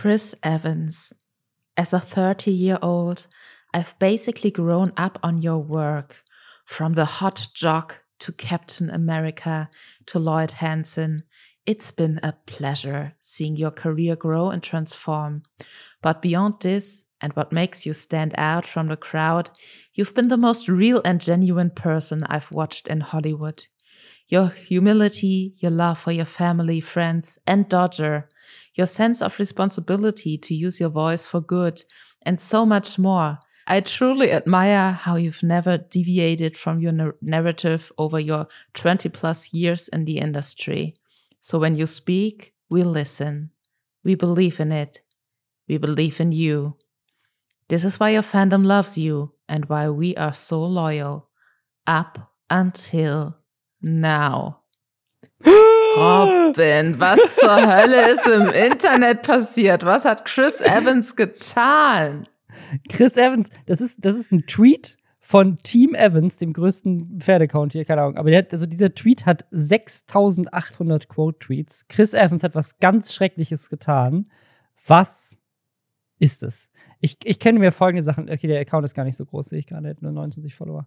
Chris Evans. As a 30 year old, I've basically grown up on your work. From the hot jock to Captain America to Lloyd Hansen. It's been a pleasure seeing your career grow and transform. But beyond this, and what makes you stand out from the crowd, you've been the most real and genuine person I've watched in Hollywood. Your humility, your love for your family, friends, and Dodger, your sense of responsibility to use your voice for good, and so much more. I truly admire how you've never deviated from your narrative over your 20 plus years in the industry. So when you speak, we listen. We believe in it. We believe in you. This is why your fandom loves you and why we are so loyal. Up until now. Robin, was zur Hölle ist im Internet passiert? Was hat Chris Evans getan? Chris Evans, das ist, das ist ein Tweet von Team Evans, dem größten Pferdecount hier, keine Ahnung. Aber hat, also dieser Tweet hat 6800 Quote-Tweets. Chris Evans hat was ganz Schreckliches getan. Was ist es? Ich, ich kenne mir folgende Sachen. Okay, der Account ist gar nicht so groß, sehe ich gerade, hat nur 29 Follower.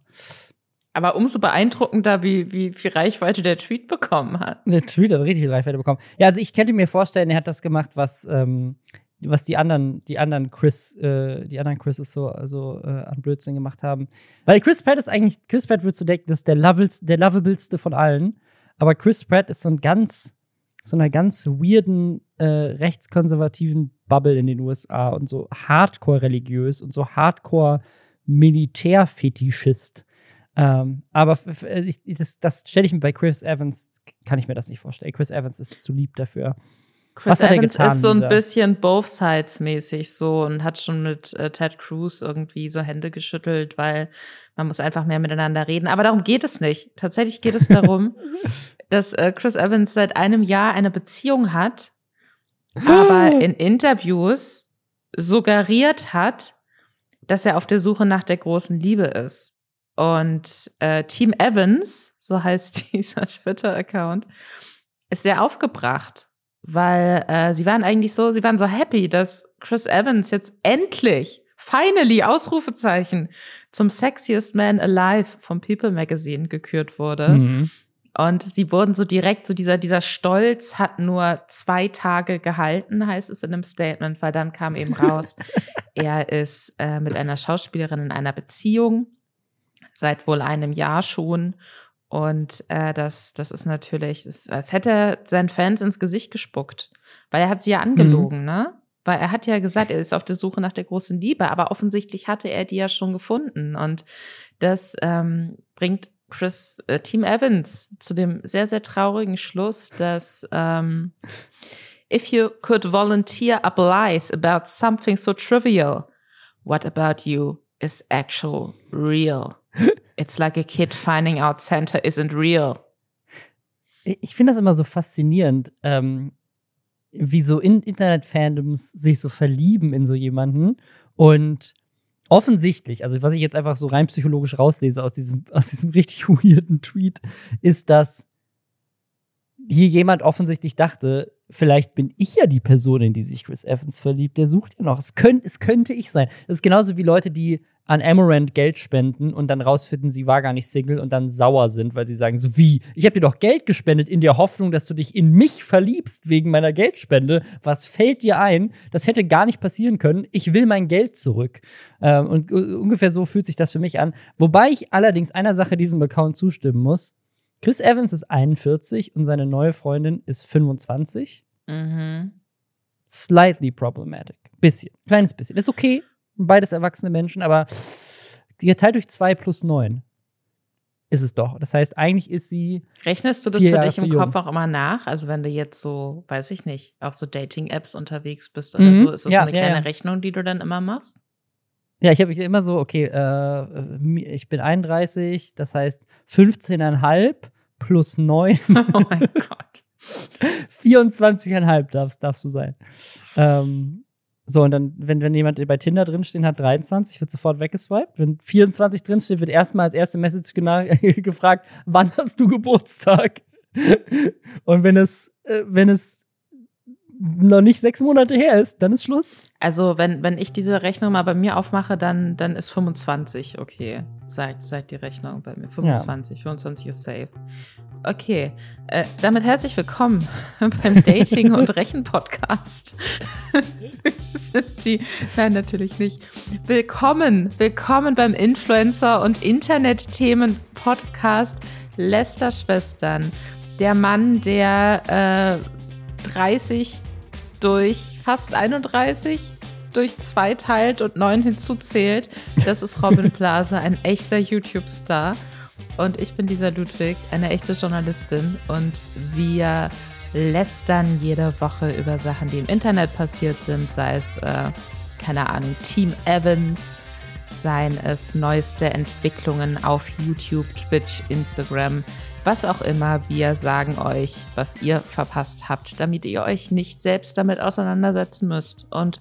Aber umso beeindruckender, wie, wie viel Reichweite der Tweet bekommen hat. Der Tweet hat richtig Reichweite bekommen. Ja, also ich könnte mir vorstellen, er hat das gemacht, was, ähm, was die anderen, die anderen Chris, äh, die anderen Chrises so also, äh, an Blödsinn gemacht haben. Weil Chris Pratt ist eigentlich, Chris Pratt würdest du denken, das ist der, Lovels, der lovableste von allen. Aber Chris Pratt ist so ein ganz, so einer ganz weirden, äh, rechtskonservativen Bubble in den USA und so hardcore religiös und so hardcore Militärfetischist. Ähm, aber ich, das, das stelle ich mir bei Chris Evans, kann ich mir das nicht vorstellen. Chris Evans ist zu lieb dafür. Chris Evans getan, ist so ein dieser? bisschen both sides mäßig so und hat schon mit äh, Ted Cruz irgendwie so Hände geschüttelt, weil man muss einfach mehr miteinander reden. Aber darum geht es nicht. Tatsächlich geht es darum, dass äh, Chris Evans seit einem Jahr eine Beziehung hat aber in Interviews suggeriert hat, dass er auf der Suche nach der großen Liebe ist. Und äh, Team Evans, so heißt dieser Twitter-Account, ist sehr aufgebracht, weil äh, sie waren eigentlich so, sie waren so happy, dass Chris Evans jetzt endlich, finally, Ausrufezeichen, zum Sexiest Man Alive vom People Magazine gekürt wurde. Mhm. Und sie wurden so direkt, so dieser, dieser Stolz hat nur zwei Tage gehalten, heißt es in einem Statement, weil dann kam eben raus, er ist äh, mit einer Schauspielerin in einer Beziehung, seit wohl einem Jahr schon. Und äh, das, das ist natürlich, das, als hätte er seinen Fans ins Gesicht gespuckt. Weil er hat sie ja angelogen, mhm. ne? Weil er hat ja gesagt, er ist auf der Suche nach der großen Liebe, aber offensichtlich hatte er die ja schon gefunden. Und das ähm, bringt Chris, äh, Team Evans zu dem sehr, sehr traurigen Schluss, dass ähm, if you could volunteer up lies about something so trivial, what about you is actual real? It's like a kid finding out Santa isn't real. Ich finde das immer so faszinierend, ähm, wie so in Internet-Fandoms sich so verlieben in so jemanden und offensichtlich, also was ich jetzt einfach so rein psychologisch rauslese aus diesem, aus diesem richtig weirden Tweet, ist, dass hier jemand offensichtlich dachte, vielleicht bin ich ja die Person, in die sich Chris Evans verliebt. Der sucht ja noch. Es, könnt, es könnte ich sein. Das ist genauso wie Leute, die an Amaranth Geld spenden und dann rausfinden, sie war gar nicht Single und dann sauer sind, weil sie sagen so wie, ich habe dir doch Geld gespendet in der Hoffnung, dass du dich in mich verliebst wegen meiner Geldspende. Was fällt dir ein? Das hätte gar nicht passieren können. Ich will mein Geld zurück. Ähm, und ungefähr so fühlt sich das für mich an. Wobei ich allerdings einer Sache diesem Account zustimmen muss. Chris Evans ist 41 und seine neue Freundin ist 25. Mhm. Slightly problematic. Bisschen. Kleines bisschen. Ist okay beides erwachsene Menschen, aber geteilt durch zwei plus neun ist es doch. Das heißt, eigentlich ist sie. Rechnest du das für dich im Kopf auch immer nach? Also, wenn du jetzt so, weiß ich nicht, auf so Dating-Apps unterwegs bist oder mhm. so, ist das ja, so eine kleine ja, ja. Rechnung, die du dann immer machst? Ja, ich habe immer so, okay, äh, ich bin 31, das heißt 15,5 plus 9. Oh mein Gott. 24,5 darfst, darfst du sein. Ähm, so, und dann, wenn, wenn jemand bei Tinder drinstehen hat, 23, wird sofort weggeswiped. Wenn 24 drinsteht, wird erstmal als erste Message gefragt, wann hast du Geburtstag? und wenn es, äh, wenn es noch nicht sechs Monate her ist, dann ist Schluss. Also, wenn, wenn ich diese Rechnung mal bei mir aufmache, dann, dann ist 25 okay. Sagt, sagt die Rechnung bei mir. 25. Ja. 25 ist safe. Okay. Äh, damit herzlich willkommen beim Dating- und Rechen-Podcast. die, nein, natürlich nicht. Willkommen, willkommen beim Influencer- und Internet-Themen-Podcast Lester-Schwestern. Der Mann, der äh, 30 durch fast 31 durch zwei teilt und neun hinzuzählt. Das ist Robin Blase, ein echter YouTube-Star. Und ich bin Lisa Ludwig, eine echte Journalistin. Und wir lästern jede Woche über Sachen, die im Internet passiert sind, sei es, äh, keine Ahnung, Team Evans, seien es neueste Entwicklungen auf YouTube, Twitch, Instagram, was auch immer, wir sagen euch, was ihr verpasst habt, damit ihr euch nicht selbst damit auseinandersetzen müsst. Und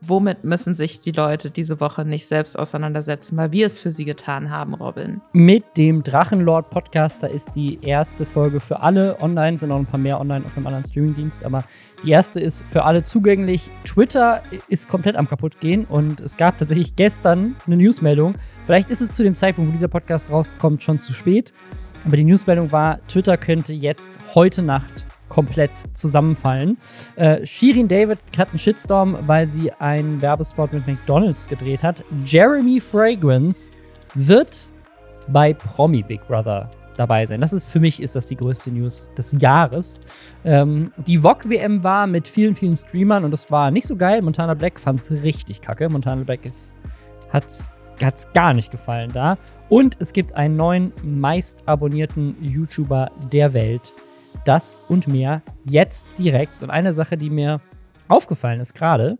womit müssen sich die Leute diese Woche nicht selbst auseinandersetzen, weil wir es für sie getan haben, Robin? Mit dem Drachenlord Podcast, da ist die erste Folge für alle online, sind noch ein paar mehr online auf einem anderen Streamingdienst, aber die erste ist für alle zugänglich. Twitter ist komplett am kaputt gehen und es gab tatsächlich gestern eine Newsmeldung. Vielleicht ist es zu dem Zeitpunkt, wo dieser Podcast rauskommt, schon zu spät. Aber die Newsmeldung war, Twitter könnte jetzt heute Nacht komplett zusammenfallen. Äh, Shirin David hat einen Shitstorm, weil sie einen Werbespot mit McDonalds gedreht hat. Jeremy Fragrance wird bei Promi Big Brother dabei sein. Das ist für mich ist das die größte News des Jahres. Ähm, die VOG WM war mit vielen, vielen Streamern und das war nicht so geil. Montana Black fand es richtig kacke. Montana Black hat es gar nicht gefallen da. Und es gibt einen neuen meist abonnierten YouTuber der Welt. Das und mehr jetzt direkt. Und eine Sache, die mir aufgefallen ist gerade,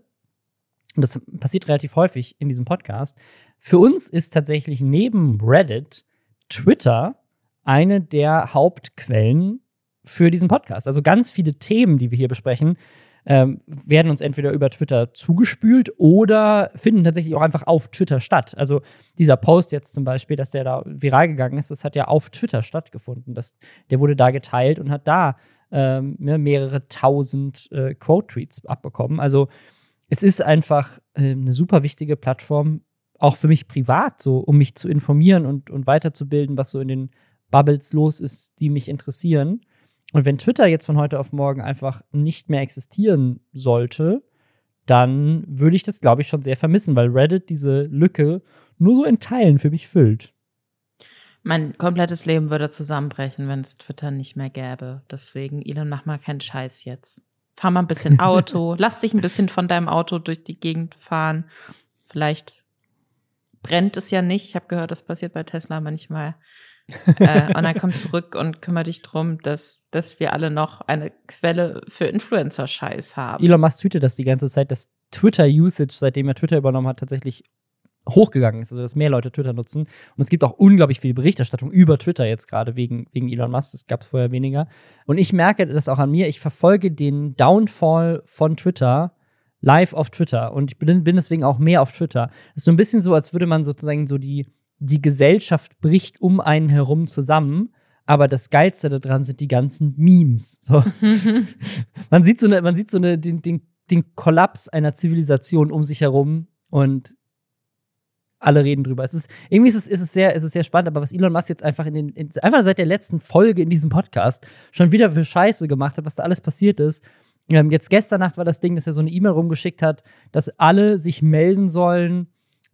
und das passiert relativ häufig in diesem Podcast, für uns ist tatsächlich neben Reddit Twitter eine der Hauptquellen für diesen Podcast. Also ganz viele Themen, die wir hier besprechen, ähm, werden uns entweder über Twitter zugespült oder finden tatsächlich auch einfach auf Twitter statt. Also dieser Post jetzt zum Beispiel, dass der da viral gegangen ist, das hat ja auf Twitter stattgefunden. Das, der wurde da geteilt und hat da ähm, ne, mehrere tausend äh, Quote-Tweets abbekommen. Also es ist einfach äh, eine super wichtige Plattform, auch für mich privat, so um mich zu informieren und, und weiterzubilden, was so in den Bubbles los ist, die mich interessieren. Und wenn Twitter jetzt von heute auf morgen einfach nicht mehr existieren sollte, dann würde ich das, glaube ich, schon sehr vermissen, weil Reddit diese Lücke nur so in Teilen für mich füllt. Mein komplettes Leben würde zusammenbrechen, wenn es Twitter nicht mehr gäbe. Deswegen, Elon, mach mal keinen Scheiß jetzt. Fahr mal ein bisschen Auto, lass dich ein bisschen von deinem Auto durch die Gegend fahren. Vielleicht brennt es ja nicht. Ich habe gehört, das passiert bei Tesla manchmal äh, und dann komm zurück und kümmere dich drum, dass, dass wir alle noch eine Quelle für Influencer-Scheiß haben. Elon Musk tweetet das die ganze Zeit, dass Twitter-Usage, seitdem er Twitter übernommen hat, tatsächlich hochgegangen ist, also dass mehr Leute Twitter nutzen. Und es gibt auch unglaublich viel Berichterstattung über Twitter jetzt gerade wegen, wegen Elon Musk. Das gab es vorher weniger. Und ich merke das auch an mir. Ich verfolge den Downfall von Twitter live auf Twitter. Und ich bin, bin deswegen auch mehr auf Twitter. Es ist so ein bisschen so, als würde man sozusagen so die die Gesellschaft bricht um einen herum zusammen. Aber das Geilste daran sind die ganzen Memes. So. man sieht so, eine, man sieht so eine, den, den, den Kollaps einer Zivilisation um sich herum und alle reden drüber. Es ist, irgendwie ist es, ist es, sehr, ist es sehr spannend, aber was Elon Musk jetzt einfach in den, in, einfach seit der letzten Folge in diesem Podcast schon wieder für Scheiße gemacht hat, was da alles passiert ist. Ähm, jetzt gestern Nacht war das Ding, dass er so eine E-Mail rumgeschickt hat, dass alle sich melden sollen,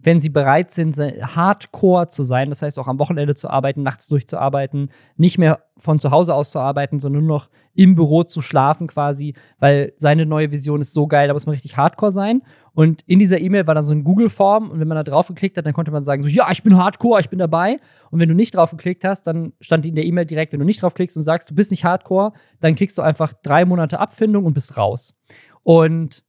wenn sie bereit sind, hardcore zu sein, das heißt auch am Wochenende zu arbeiten, nachts durchzuarbeiten, nicht mehr von zu Hause aus zu arbeiten, sondern nur noch im Büro zu schlafen quasi, weil seine neue Vision ist so geil, da muss man richtig hardcore sein. Und in dieser E-Mail war dann so ein Google-Form und wenn man da drauf geklickt hat, dann konnte man sagen so, ja, ich bin hardcore, ich bin dabei. Und wenn du nicht drauf geklickt hast, dann stand in der E-Mail direkt, wenn du nicht drauf klickst und sagst, du bist nicht hardcore, dann kriegst du einfach drei Monate Abfindung und bist raus. Und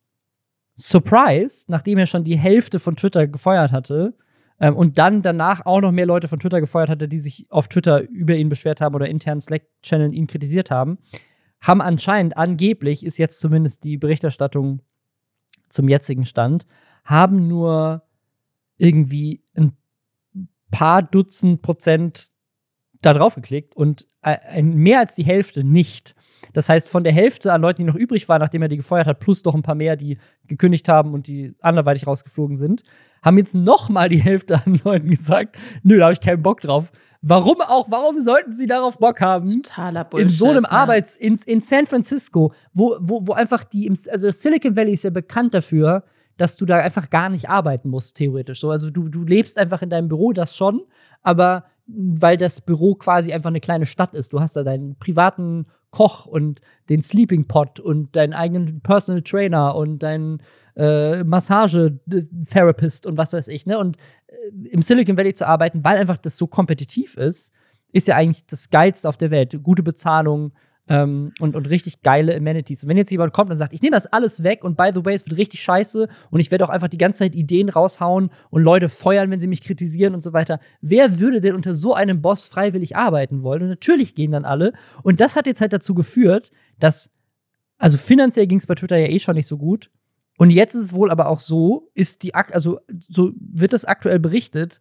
Surprise, nachdem er schon die Hälfte von Twitter gefeuert hatte ähm, und dann danach auch noch mehr Leute von Twitter gefeuert hatte, die sich auf Twitter über ihn beschwert haben oder internen Slack-Channeln ihn kritisiert haben, haben anscheinend, angeblich ist jetzt zumindest die Berichterstattung zum jetzigen Stand, haben nur irgendwie ein paar Dutzend Prozent da drauf geklickt und äh, mehr als die Hälfte nicht. Das heißt, von der Hälfte an Leuten, die noch übrig waren, nachdem er die gefeuert hat, plus doch ein paar mehr, die gekündigt haben und die anderweitig rausgeflogen sind, haben jetzt noch mal die Hälfte an Leuten gesagt, nö, da habe ich keinen Bock drauf. Warum auch? Warum sollten sie darauf Bock haben? Totaler Bullshit. In so einem ja. Arbeits in, in San Francisco, wo, wo, wo einfach die also Silicon Valley ist ja bekannt dafür, dass du da einfach gar nicht arbeiten musst theoretisch. So, also du du lebst einfach in deinem Büro, das schon, aber weil das Büro quasi einfach eine kleine Stadt ist. Du hast da deinen privaten Koch und den Sleeping Pot und deinen eigenen Personal Trainer und deinen äh, Massage-Therapist und was weiß ich. Ne? Und äh, im Silicon Valley zu arbeiten, weil einfach das so kompetitiv ist, ist ja eigentlich das Geilste auf der Welt. Gute Bezahlung, ähm, und, und richtig geile Amenities. Und wenn jetzt jemand kommt und sagt, ich nehme das alles weg und by the way, es wird richtig scheiße und ich werde auch einfach die ganze Zeit Ideen raushauen und Leute feuern, wenn sie mich kritisieren und so weiter. Wer würde denn unter so einem Boss freiwillig arbeiten wollen? Und natürlich gehen dann alle. Und das hat jetzt halt dazu geführt, dass, also finanziell ging es bei Twitter ja eh schon nicht so gut. Und jetzt ist es wohl aber auch so, ist die, also so wird es aktuell berichtet,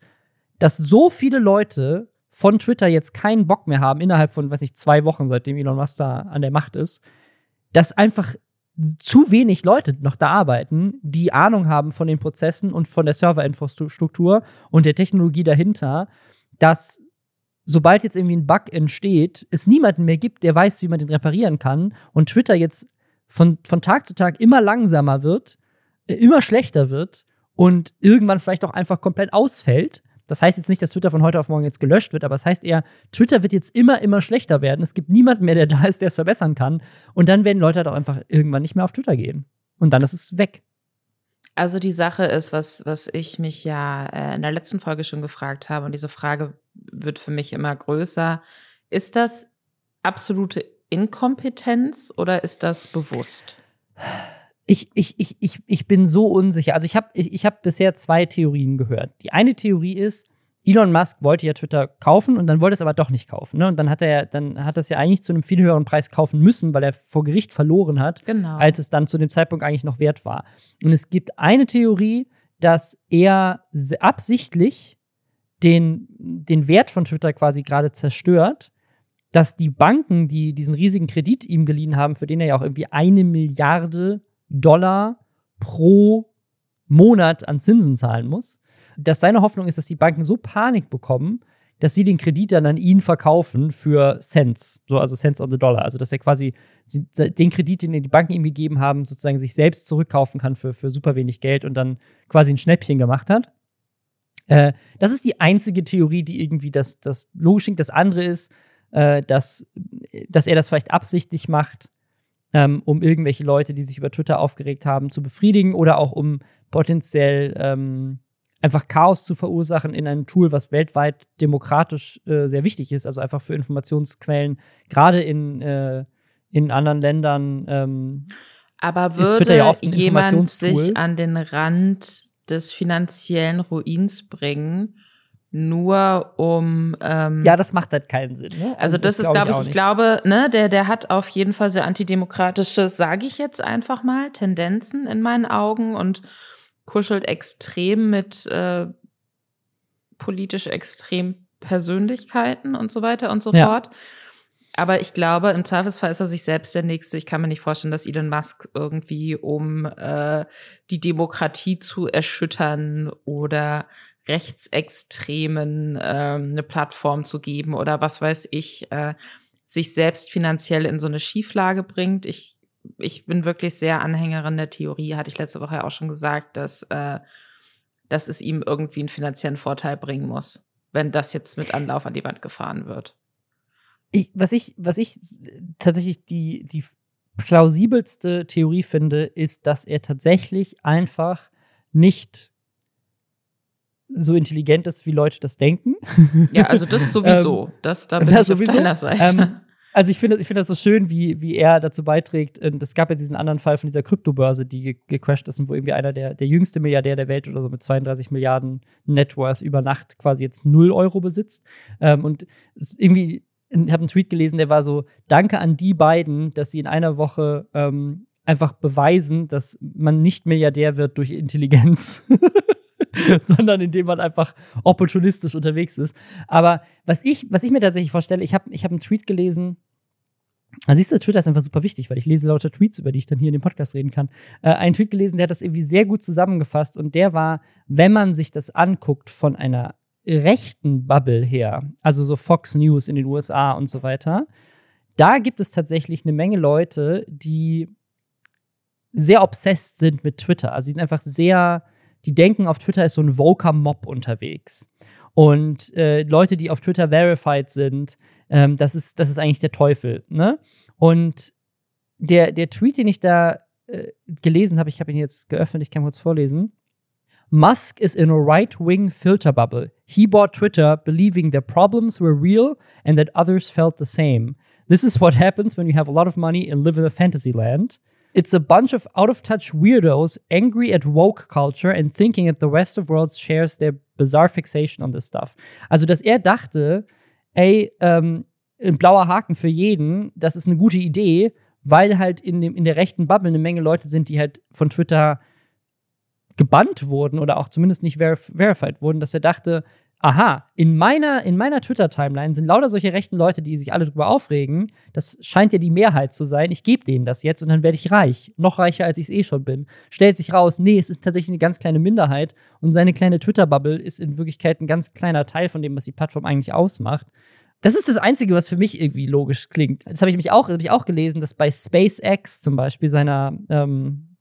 dass so viele Leute von Twitter jetzt keinen Bock mehr haben, innerhalb von, weiß ich, zwei Wochen, seitdem Elon Musk da an der Macht ist, dass einfach zu wenig Leute noch da arbeiten, die Ahnung haben von den Prozessen und von der Serverinfrastruktur und der Technologie dahinter, dass sobald jetzt irgendwie ein Bug entsteht, es niemanden mehr gibt, der weiß, wie man den reparieren kann und Twitter jetzt von, von Tag zu Tag immer langsamer wird, äh, immer schlechter wird und irgendwann vielleicht auch einfach komplett ausfällt das heißt jetzt nicht, dass Twitter von heute auf morgen jetzt gelöscht wird, aber es das heißt eher, Twitter wird jetzt immer, immer schlechter werden. Es gibt niemanden mehr, der da ist, der es verbessern kann. Und dann werden Leute halt auch einfach irgendwann nicht mehr auf Twitter gehen. Und dann ist es weg. Also die Sache ist, was, was ich mich ja äh, in der letzten Folge schon gefragt habe, und diese Frage wird für mich immer größer. Ist das absolute Inkompetenz oder ist das bewusst? Ich, ich, ich, ich, ich bin so unsicher. Also ich habe ich, ich hab bisher zwei Theorien gehört. Die eine Theorie ist, Elon Musk wollte ja Twitter kaufen und dann wollte es aber doch nicht kaufen. Ne? Und dann hat er, dann hat es ja eigentlich zu einem viel höheren Preis kaufen müssen, weil er vor Gericht verloren hat, genau. als es dann zu dem Zeitpunkt eigentlich noch wert war. Und es gibt eine Theorie, dass er absichtlich den, den Wert von Twitter quasi gerade zerstört, dass die Banken, die diesen riesigen Kredit ihm geliehen haben, für den er ja auch irgendwie eine Milliarde Dollar pro Monat an Zinsen zahlen muss, dass seine Hoffnung ist, dass die Banken so Panik bekommen, dass sie den Kredit dann an ihn verkaufen für Cents, so also Cents on the Dollar. Also dass er quasi den Kredit, den die Banken ihm gegeben haben, sozusagen sich selbst zurückkaufen kann für, für super wenig Geld und dann quasi ein Schnäppchen gemacht hat. Äh, das ist die einzige Theorie, die irgendwie das, das logisch klingt. Das andere ist, äh, dass, dass er das vielleicht absichtlich macht, ähm, um irgendwelche Leute, die sich über Twitter aufgeregt haben, zu befriedigen oder auch um potenziell ähm, einfach Chaos zu verursachen in einem Tool, was weltweit demokratisch äh, sehr wichtig ist, also einfach für Informationsquellen, gerade in, äh, in anderen Ländern. Ähm, Aber würde ja jemand sich an den Rand des finanziellen Ruins bringen, nur um ähm, ja das macht halt keinen Sinn ne? also, also das, das ist glaube ich, ich, ich glaube ne der der hat auf jeden Fall sehr antidemokratische sage ich jetzt einfach mal Tendenzen in meinen Augen und kuschelt extrem mit äh, politisch extrem Persönlichkeiten und so weiter und so ja. fort aber ich glaube, im Zweifelsfall ist er sich selbst der Nächste. Ich kann mir nicht vorstellen, dass Elon Musk irgendwie, um äh, die Demokratie zu erschüttern oder Rechtsextremen äh, eine Plattform zu geben oder was weiß ich, äh, sich selbst finanziell in so eine Schieflage bringt. Ich, ich bin wirklich sehr Anhängerin der Theorie, hatte ich letzte Woche auch schon gesagt, dass, äh, dass es ihm irgendwie einen finanziellen Vorteil bringen muss, wenn das jetzt mit Anlauf an die Wand gefahren wird. Ich, was ich, was ich tatsächlich die, die plausibelste Theorie finde, ist, dass er tatsächlich einfach nicht so intelligent ist, wie Leute das denken. Ja, also das sowieso. ähm, das, da bin das ich sowieso. auf deiner Seite. Ähm, also ich finde ich finde das so schön, wie, wie er dazu beiträgt. Und es gab ja diesen anderen Fall von dieser Kryptobörse, die ge gecrashed ist und wo irgendwie einer der, der jüngste Milliardär der Welt oder so mit 32 Milliarden Networth über Nacht quasi jetzt 0 Euro besitzt. Ähm, und es irgendwie, ich habe einen Tweet gelesen, der war so, danke an die beiden, dass sie in einer Woche ähm, einfach beweisen, dass man nicht Milliardär wird durch Intelligenz. sondern indem man einfach opportunistisch unterwegs ist. Aber was ich, was ich mir tatsächlich vorstelle, ich habe ich hab einen Tweet gelesen, also siehst du, Twitter ist einfach super wichtig, weil ich lese lauter Tweets, über die ich dann hier in dem Podcast reden kann. Äh, einen Tweet gelesen, der hat das irgendwie sehr gut zusammengefasst und der war, wenn man sich das anguckt von einer rechten Bubble her, also so Fox News in den USA und so weiter, da gibt es tatsächlich eine Menge Leute, die sehr obsessed sind mit Twitter. Also die sind einfach sehr, die denken, auf Twitter ist so ein Voker-Mob unterwegs. Und äh, Leute, die auf Twitter verified sind, ähm, das, ist, das ist eigentlich der Teufel. Ne? Und der, der Tweet, den ich da äh, gelesen habe, ich habe ihn jetzt geöffnet, ich kann kurz vorlesen. Musk is in a right-wing filter bubble. He bought Twitter believing their problems were real and that others felt the same. This is what happens when you have a lot of money and live in a fantasy land. It's a bunch of out of touch weirdos angry at woke culture and thinking that the rest of the world shares their bizarre fixation on this stuff. Also, dass er dachte, ey, ähm, ein blauer Haken für jeden, das ist eine gute Idee, weil halt in, dem, in der rechten Bubble eine Menge Leute sind, die halt von Twitter gebannt wurden oder auch zumindest nicht verif verified wurden, dass er dachte, aha, in meiner, in meiner Twitter-Timeline sind lauter solche rechten Leute, die sich alle darüber aufregen. Das scheint ja die Mehrheit zu sein. Ich gebe denen das jetzt und dann werde ich reich. Noch reicher, als ich es eh schon bin. Stellt sich raus, nee, es ist tatsächlich eine ganz kleine Minderheit und seine kleine Twitter-Bubble ist in Wirklichkeit ein ganz kleiner Teil von dem, was die Plattform eigentlich ausmacht. Das ist das Einzige, was für mich irgendwie logisch klingt. Das habe ich mich auch, hab ich auch gelesen, dass bei SpaceX zum Beispiel, seiner ähm,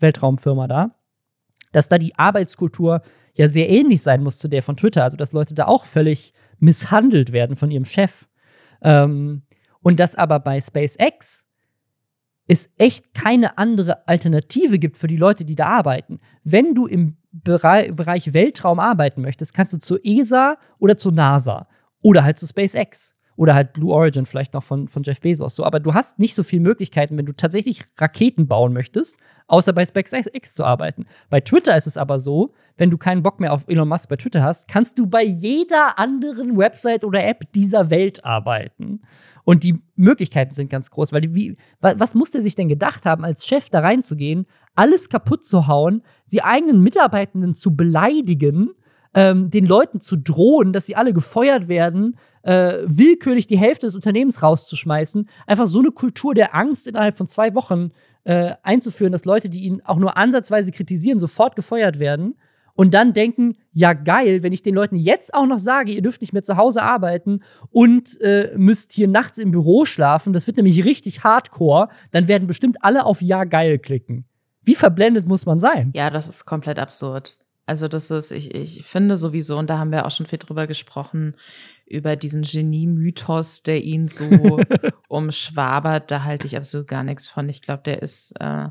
Weltraumfirma da, dass da die Arbeitskultur ja sehr ähnlich sein muss zu der von Twitter. Also, dass Leute da auch völlig misshandelt werden von ihrem Chef. Ähm, und dass aber bei SpaceX es echt keine andere Alternative gibt für die Leute, die da arbeiten. Wenn du im Bereich, Bereich Weltraum arbeiten möchtest, kannst du zur ESA oder zur NASA oder halt zu SpaceX. Oder halt Blue Origin vielleicht noch von, von Jeff Bezos. So, aber du hast nicht so viele Möglichkeiten, wenn du tatsächlich Raketen bauen möchtest, außer bei SpaceX zu arbeiten. Bei Twitter ist es aber so, wenn du keinen Bock mehr auf Elon Musk bei Twitter hast, kannst du bei jeder anderen Website oder App dieser Welt arbeiten. Und die Möglichkeiten sind ganz groß, weil die, wie, was muss der sich denn gedacht haben, als Chef da reinzugehen, alles kaputt zu hauen, die eigenen Mitarbeitenden zu beleidigen, ähm, den Leuten zu drohen, dass sie alle gefeuert werden, äh, willkürlich die Hälfte des Unternehmens rauszuschmeißen, einfach so eine Kultur der Angst innerhalb von zwei Wochen äh, einzuführen, dass Leute, die ihn auch nur ansatzweise kritisieren, sofort gefeuert werden und dann denken, ja geil, wenn ich den Leuten jetzt auch noch sage, ihr dürft nicht mehr zu Hause arbeiten und äh, müsst hier nachts im Büro schlafen, das wird nämlich richtig hardcore, dann werden bestimmt alle auf ja geil klicken. Wie verblendet muss man sein? Ja, das ist komplett absurd. Also das ist, ich, ich finde sowieso, und da haben wir auch schon viel drüber gesprochen, über diesen Genie-Mythos, der ihn so umschwabert, da halte ich absolut gar nichts von. Ich glaube, der ist äh,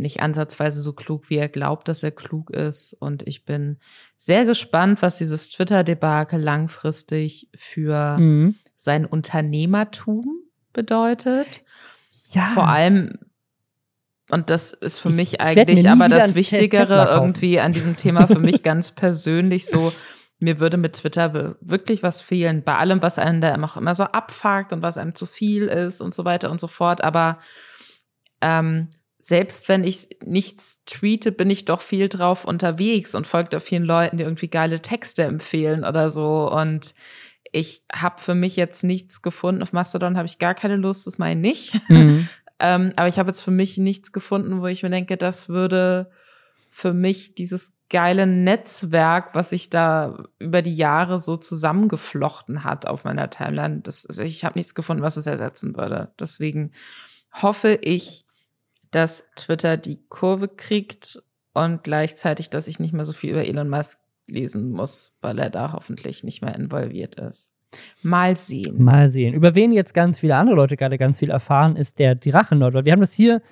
nicht ansatzweise so klug, wie er glaubt, dass er klug ist. Und ich bin sehr gespannt, was dieses Twitter-Debakel langfristig für mhm. sein Unternehmertum bedeutet. Ja. Vor allem und das ist für ich, mich eigentlich aber das Wichtigere irgendwie an diesem Thema für mich ganz persönlich so. Mir würde mit Twitter wirklich was fehlen, bei allem, was einem da auch immer so abfuckt und was einem zu viel ist und so weiter und so fort. Aber ähm, selbst wenn ich nichts tweete, bin ich doch viel drauf unterwegs und folge da vielen Leuten, die irgendwie geile Texte empfehlen oder so. Und ich habe für mich jetzt nichts gefunden. Auf Mastodon habe ich gar keine Lust, das meine ich nicht. Mhm. Ähm, aber ich habe jetzt für mich nichts gefunden, wo ich mir denke, das würde für mich dieses geile Netzwerk, was sich da über die Jahre so zusammengeflochten hat auf meiner Timeline. Das, also ich habe nichts gefunden, was es ersetzen würde. Deswegen hoffe ich, dass Twitter die Kurve kriegt und gleichzeitig, dass ich nicht mehr so viel über Elon Musk lesen muss, weil er da hoffentlich nicht mehr involviert ist. Mal sehen. Mal sehen. Über wen jetzt ganz viele andere Leute gerade ganz viel erfahren, ist der Drachennord. Weil wir haben das hier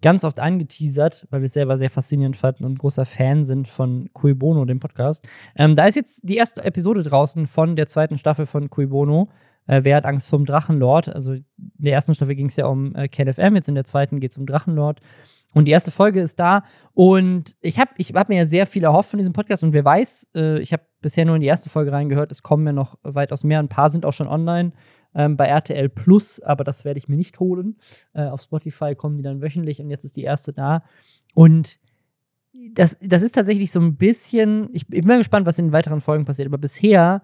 ganz oft angeteasert, weil wir es selber sehr faszinierend fanden und großer Fan sind von Cui Bono, dem Podcast. Ähm, da ist jetzt die erste Episode draußen von der zweiten Staffel von Cui Bono. Äh, Wer hat Angst vom Drachenlord? Also in der ersten Staffel ging es ja um äh, KLFM, jetzt in der zweiten geht es um Drachenlord. Und die erste Folge ist da. Und ich habe ich hab mir ja sehr viel erhofft von diesem Podcast. Und wer weiß, äh, ich habe bisher nur in die erste Folge reingehört. Es kommen ja noch weitaus mehr. Ein paar sind auch schon online ähm, bei RTL Plus, aber das werde ich mir nicht holen. Äh, auf Spotify kommen die dann wöchentlich und jetzt ist die erste da. Und das, das ist tatsächlich so ein bisschen, ich, ich bin mal gespannt, was in den weiteren Folgen passiert, aber bisher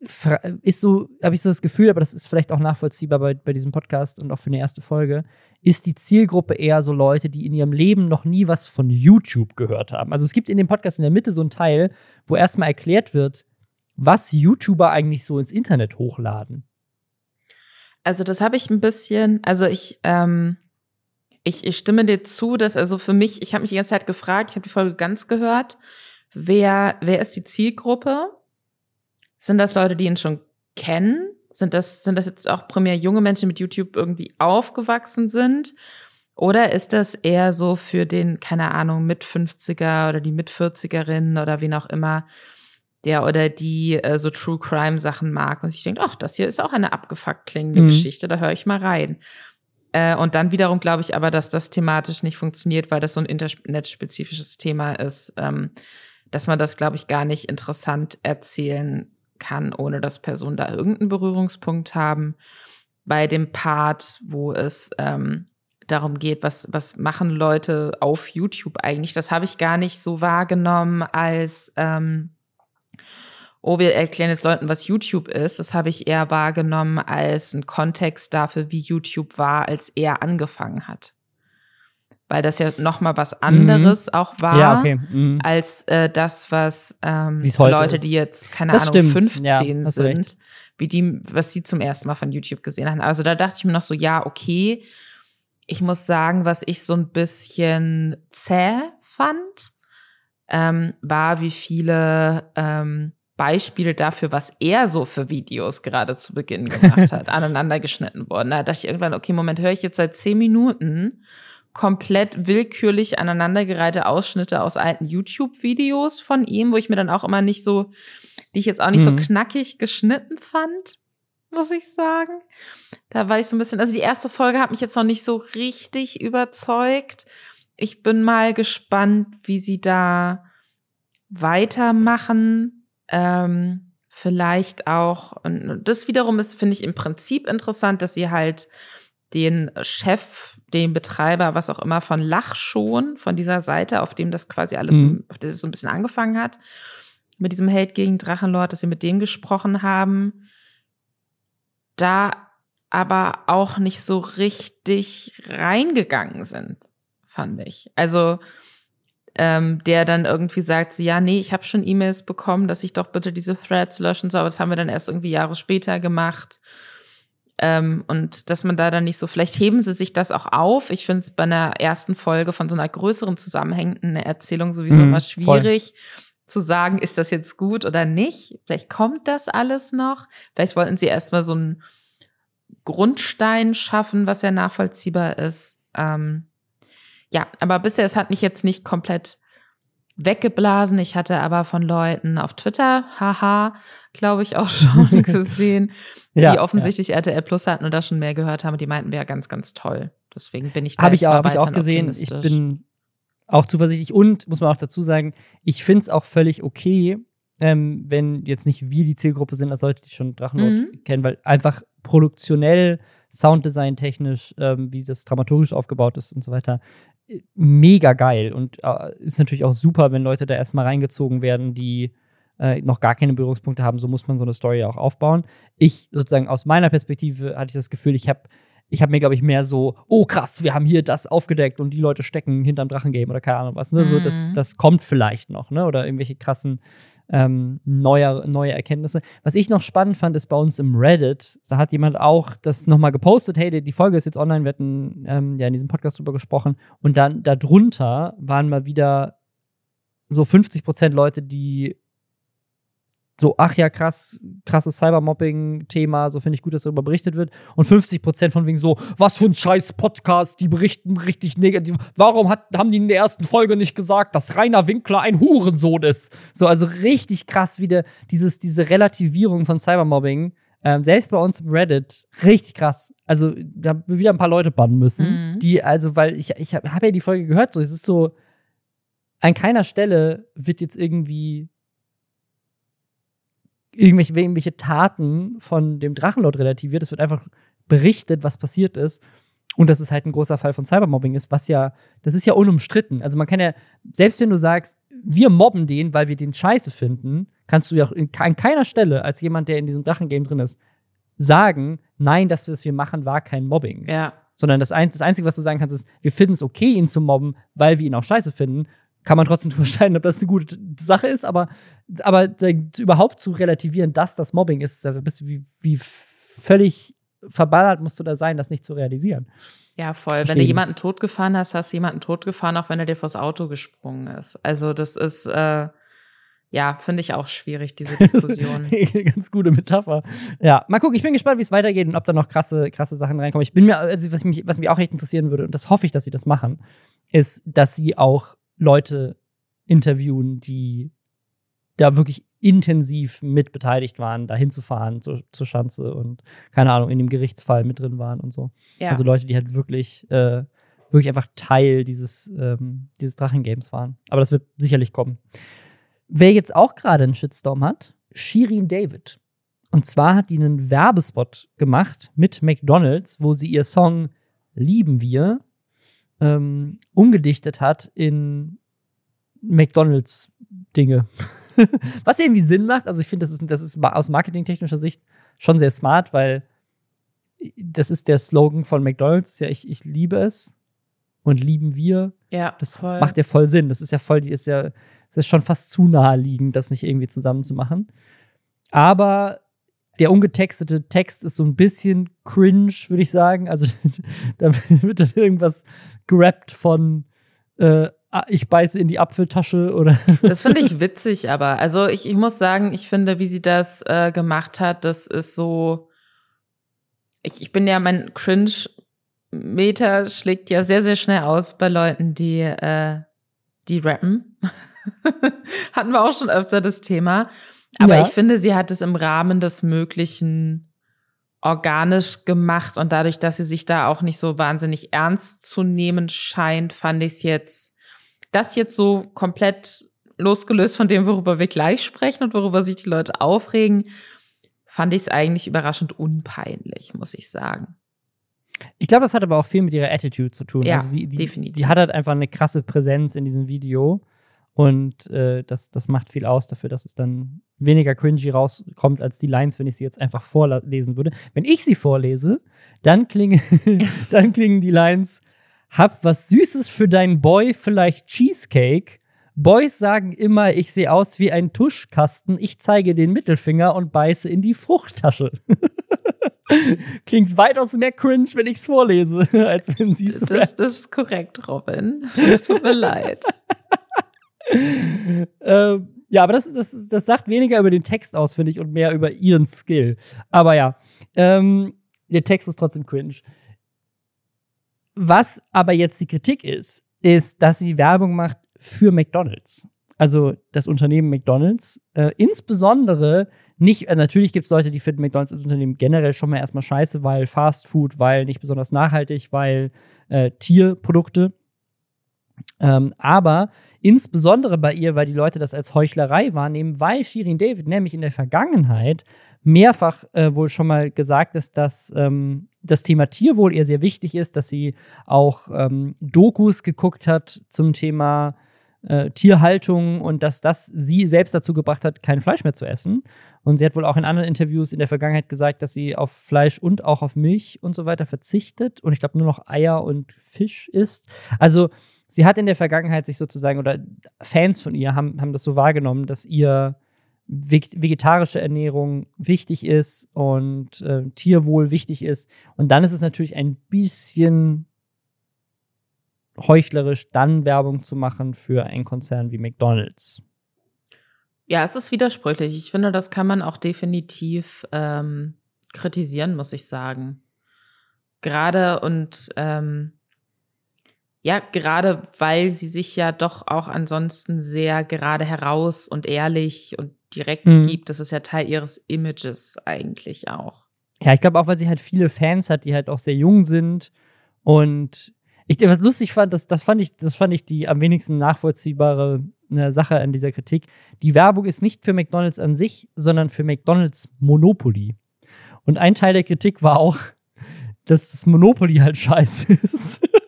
ist so, habe ich so das Gefühl, aber das ist vielleicht auch nachvollziehbar bei, bei diesem Podcast und auch für eine erste Folge, ist die Zielgruppe eher so Leute, die in ihrem Leben noch nie was von YouTube gehört haben. Also es gibt in dem Podcast in der Mitte so einen Teil, wo erstmal erklärt wird, was YouTuber eigentlich so ins Internet hochladen. Also das habe ich ein bisschen, also ich, ähm, ich, ich stimme dir zu, dass also für mich, ich habe mich die ganze Zeit gefragt, ich habe die Folge ganz gehört, wer, wer ist die Zielgruppe? Sind das Leute, die ihn schon kennen? Sind das, sind das jetzt auch primär junge Menschen, die mit YouTube irgendwie aufgewachsen sind? Oder ist das eher so für den, keine Ahnung, mit 50er oder die mit 40erin oder wen auch immer, der oder die äh, so True Crime Sachen mag und ich denke, ach, das hier ist auch eine abgefuckt klingende mhm. Geschichte, da höre ich mal rein. Äh, und dann wiederum glaube ich aber, dass das thematisch nicht funktioniert, weil das so ein internetspezifisches Thema ist, ähm, dass man das, glaube ich, gar nicht interessant erzählen kann, ohne dass Personen da irgendeinen Berührungspunkt haben. Bei dem Part, wo es ähm, darum geht, was, was machen Leute auf YouTube eigentlich, das habe ich gar nicht so wahrgenommen als, ähm, oh, wir erklären jetzt Leuten, was YouTube ist. Das habe ich eher wahrgenommen als ein Kontext dafür, wie YouTube war, als er angefangen hat weil das ja noch mal was anderes mhm. auch war ja, okay. mhm. als äh, das, was ähm, Leute, ist. die jetzt keine das Ahnung stimmt. 15 ja, sind, wie die, was sie zum ersten Mal von YouTube gesehen haben. Also da dachte ich mir noch so, ja, okay. Ich muss sagen, was ich so ein bisschen zäh fand, ähm, war, wie viele ähm, Beispiele dafür, was er so für Videos gerade zu Beginn gemacht hat, aneinander geschnitten wurden. Da dachte ich irgendwann, okay, Moment, höre ich jetzt seit zehn Minuten komplett willkürlich aneinandergereihte Ausschnitte aus alten YouTube-Videos von ihm, wo ich mir dann auch immer nicht so, die ich jetzt auch nicht mhm. so knackig geschnitten fand, muss ich sagen. Da war ich so ein bisschen, also die erste Folge hat mich jetzt noch nicht so richtig überzeugt. Ich bin mal gespannt, wie sie da weitermachen. Ähm, vielleicht auch, und das wiederum ist, finde ich, im Prinzip interessant, dass sie halt den Chef, den Betreiber, was auch immer, von Lach schon, von dieser Seite, auf dem das quasi alles mhm. so, das so ein bisschen angefangen hat, mit diesem Hate gegen Drachenlord, dass sie mit dem gesprochen haben, da aber auch nicht so richtig reingegangen sind, fand ich. Also ähm, der dann irgendwie sagt, so, ja, nee, ich habe schon E-Mails bekommen, dass ich doch bitte diese Threads löschen soll, aber das haben wir dann erst irgendwie Jahre später gemacht. Ähm, und dass man da dann nicht so, vielleicht heben sie sich das auch auf. Ich finde es bei einer ersten Folge von so einer größeren zusammenhängenden Erzählung sowieso mm, immer schwierig voll. zu sagen, ist das jetzt gut oder nicht. Vielleicht kommt das alles noch. Vielleicht wollten sie erstmal so einen Grundstein schaffen, was ja nachvollziehbar ist. Ähm, ja, aber bisher, es hat mich jetzt nicht komplett weggeblasen. Ich hatte aber von Leuten auf Twitter, haha, glaube ich, auch schon gesehen, ja, die offensichtlich ja. RTL Plus hatten und da schon mehr gehört haben. Die meinten, wäre ganz, ganz toll. Deswegen bin ich da Habe ich, auch, hab ich auch gesehen. Ich bin auch zuversichtlich und, muss man auch dazu sagen, ich finde es auch völlig okay, ähm, wenn jetzt nicht wir die Zielgruppe sind, als Leute, die schon Drachenlord mhm. kennen, weil einfach produktionell, Sounddesign technisch, ähm, wie das dramaturgisch aufgebaut ist und so weiter, mega geil und äh, ist natürlich auch super, wenn Leute da erstmal reingezogen werden, die äh, noch gar keine Berührungspunkte haben. So muss man so eine Story auch aufbauen. Ich sozusagen aus meiner Perspektive hatte ich das Gefühl, ich habe ich habe mir, glaube ich, mehr so, oh krass, wir haben hier das aufgedeckt und die Leute stecken hinterm Drachengame oder keine Ahnung was. Ne? Mhm. So, das, mhm. das kommt vielleicht noch, ne? Oder irgendwelche krassen ähm, neue, neue Erkenntnisse. Was ich noch spannend fand, ist bei uns im Reddit, da hat jemand auch das nochmal gepostet, hey, die Folge ist jetzt online, wir hatten ähm, ja in diesem Podcast drüber gesprochen. Und dann darunter waren mal wieder so 50 Prozent Leute, die so, ach ja, krass, krasses Cybermobbing-Thema, so finde ich gut, dass darüber berichtet wird. Und 50 Prozent von wegen so, was für ein scheiß Podcast, die berichten richtig negativ. Warum hat, haben die in der ersten Folge nicht gesagt, dass Rainer Winkler ein Hurensohn ist? So, also richtig krass wieder dieses, diese Relativierung von Cybermobbing. Ähm, selbst bei uns im Reddit, richtig krass. Also, da haben wir wieder ein paar Leute bannen müssen, mhm. die, also, weil ich, ich habe hab ja die Folge gehört, so, es ist so, an keiner Stelle wird jetzt irgendwie irgendwelche, irgendwelche Taten von dem Drachenlord relativiert. Es wird einfach berichtet, was passiert ist. Und dass es halt ein großer Fall von Cybermobbing ist, was ja, das ist ja unumstritten. Also man kann ja, selbst wenn du sagst, wir mobben den, weil wir den scheiße finden, kannst du ja an keiner Stelle als jemand, der in diesem Drachengame drin ist, sagen, nein, das, was wir machen, war kein Mobbing. Ja. Sondern das, ein, das Einzige, was du sagen kannst, ist, wir finden es okay, ihn zu mobben, weil wir ihn auch scheiße finden. Kann man trotzdem drüber streiten, ob das eine gute Sache ist, aber, aber überhaupt zu relativieren, dass das Mobbing ist, bist du wie, wie völlig verballert musst du da sein, das nicht zu realisieren. Ja, voll. Verstehen. Wenn du jemanden totgefahren hast, hast du jemanden totgefahren, auch wenn er dir vors Auto gesprungen ist. Also das ist, äh, ja, finde ich auch schwierig, diese Diskussion. Ganz gute Metapher. Ja, mal gucken, ich bin gespannt, wie es weitergeht und ob da noch krasse, krasse Sachen reinkommen. Ich bin mir, also was mich, was mich auch echt interessieren würde, und das hoffe ich, dass sie das machen, ist, dass sie auch Leute interviewen, die da wirklich intensiv mit beteiligt waren, da hinzufahren zur, zur Schanze und keine Ahnung, in dem Gerichtsfall mit drin waren und so. Ja. Also Leute, die halt wirklich, äh, wirklich einfach Teil dieses, ähm, dieses Drachengames waren. Aber das wird sicherlich kommen. Wer jetzt auch gerade einen Shitstorm hat, Shirin David. Und zwar hat die einen Werbespot gemacht mit McDonalds, wo sie ihr Song Lieben wir ähm, umgedichtet hat in McDonalds Dinge. Was irgendwie Sinn macht. Also ich finde, das ist, das ist aus marketingtechnischer Sicht schon sehr smart, weil das ist der Slogan von McDonald's. Ja, ich, ich liebe es und lieben wir. Ja, das voll. macht ja voll Sinn. Das ist ja voll, die ist ja, das ist schon fast zu naheliegend, das nicht irgendwie zusammen zu machen. Aber der ungetextete Text ist so ein bisschen cringe, würde ich sagen. Also da wird dann irgendwas gerappt von äh, Ah, ich beiße in die Apfeltasche oder. Das finde ich witzig, aber also ich, ich muss sagen, ich finde, wie sie das äh, gemacht hat, das ist so. Ich, ich bin ja mein Cringe-Meter schlägt ja sehr, sehr schnell aus bei Leuten, die, äh, die rappen. Hatten wir auch schon öfter das Thema. Aber ja. ich finde, sie hat es im Rahmen des Möglichen organisch gemacht und dadurch, dass sie sich da auch nicht so wahnsinnig ernst zu nehmen scheint, fand ich es jetzt das jetzt so komplett losgelöst von dem, worüber wir gleich sprechen und worüber sich die Leute aufregen, fand ich es eigentlich überraschend unpeinlich, muss ich sagen. Ich glaube, das hat aber auch viel mit ihrer Attitude zu tun. Ja, also sie, die, definitiv. Die hat halt einfach eine krasse Präsenz in diesem Video. Und äh, das, das macht viel aus dafür, dass es dann weniger cringy rauskommt als die Lines, wenn ich sie jetzt einfach vorlesen würde. Wenn ich sie vorlese, dann klingen, dann klingen die Lines hab was Süßes für deinen Boy, vielleicht Cheesecake. Boys sagen immer, ich sehe aus wie ein Tuschkasten. Ich zeige den Mittelfinger und beiße in die Fruchttasche. Klingt weitaus mehr cringe, wenn ich es vorlese, als wenn sie es das, das ist korrekt, Robin. Es tut mir leid. ähm, ja, aber das, das, das sagt weniger über den Text aus, finde ich, und mehr über ihren Skill. Aber ja, ähm, der Text ist trotzdem cringe. Was aber jetzt die Kritik ist, ist, dass sie Werbung macht für McDonald's. Also das Unternehmen McDonald's. Äh, insbesondere nicht, äh, natürlich gibt es Leute, die finden McDonald's als Unternehmen generell schon mal erstmal scheiße, weil Fast Food, weil nicht besonders nachhaltig, weil äh, Tierprodukte. Ähm, aber insbesondere bei ihr, weil die Leute das als Heuchlerei wahrnehmen, weil Shirin David nämlich in der Vergangenheit mehrfach äh, wohl schon mal gesagt ist, dass ähm, das Thema Tierwohl ihr sehr wichtig ist, dass sie auch ähm, Dokus geguckt hat zum Thema äh, Tierhaltung und dass das sie selbst dazu gebracht hat, kein Fleisch mehr zu essen. Und sie hat wohl auch in anderen Interviews in der Vergangenheit gesagt, dass sie auf Fleisch und auch auf Milch und so weiter verzichtet und ich glaube nur noch Eier und Fisch isst. Also sie hat in der Vergangenheit sich sozusagen oder Fans von ihr haben, haben das so wahrgenommen, dass ihr vegetarische Ernährung wichtig ist und äh, Tierwohl wichtig ist. Und dann ist es natürlich ein bisschen heuchlerisch, dann Werbung zu machen für einen Konzern wie McDonald's. Ja, es ist widersprüchlich. Ich finde, das kann man auch definitiv ähm, kritisieren, muss ich sagen. Gerade und ähm, ja, gerade weil sie sich ja doch auch ansonsten sehr gerade heraus und ehrlich und direkt mhm. gibt. Das ist ja Teil ihres Images eigentlich auch. Ja, ich glaube auch, weil sie halt viele Fans hat, die halt auch sehr jung sind. Und ich, was lustig fand, das, das fand ich, das fand ich die am wenigsten nachvollziehbare eine Sache an dieser Kritik. Die Werbung ist nicht für McDonalds an sich, sondern für McDonalds Monopoly. Und ein Teil der Kritik war auch, dass das Monopoly halt scheiße ist.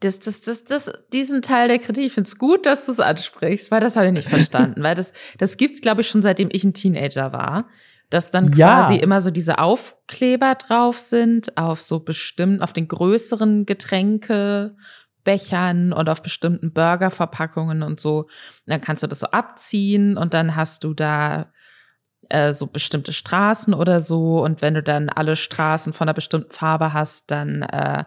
Das, das, das, das, diesen Teil der Kritik, ich finde es gut, dass du es ansprichst, weil das habe ich nicht verstanden. weil das, das gibt's, glaube ich, schon seitdem ich ein Teenager war. Dass dann ja. quasi immer so diese Aufkleber drauf sind, auf so bestimmt, auf den größeren Getränkebechern und auf bestimmten Burgerverpackungen und so. dann kannst du das so abziehen und dann hast du da äh, so bestimmte Straßen oder so. Und wenn du dann alle Straßen von einer bestimmten Farbe hast, dann äh,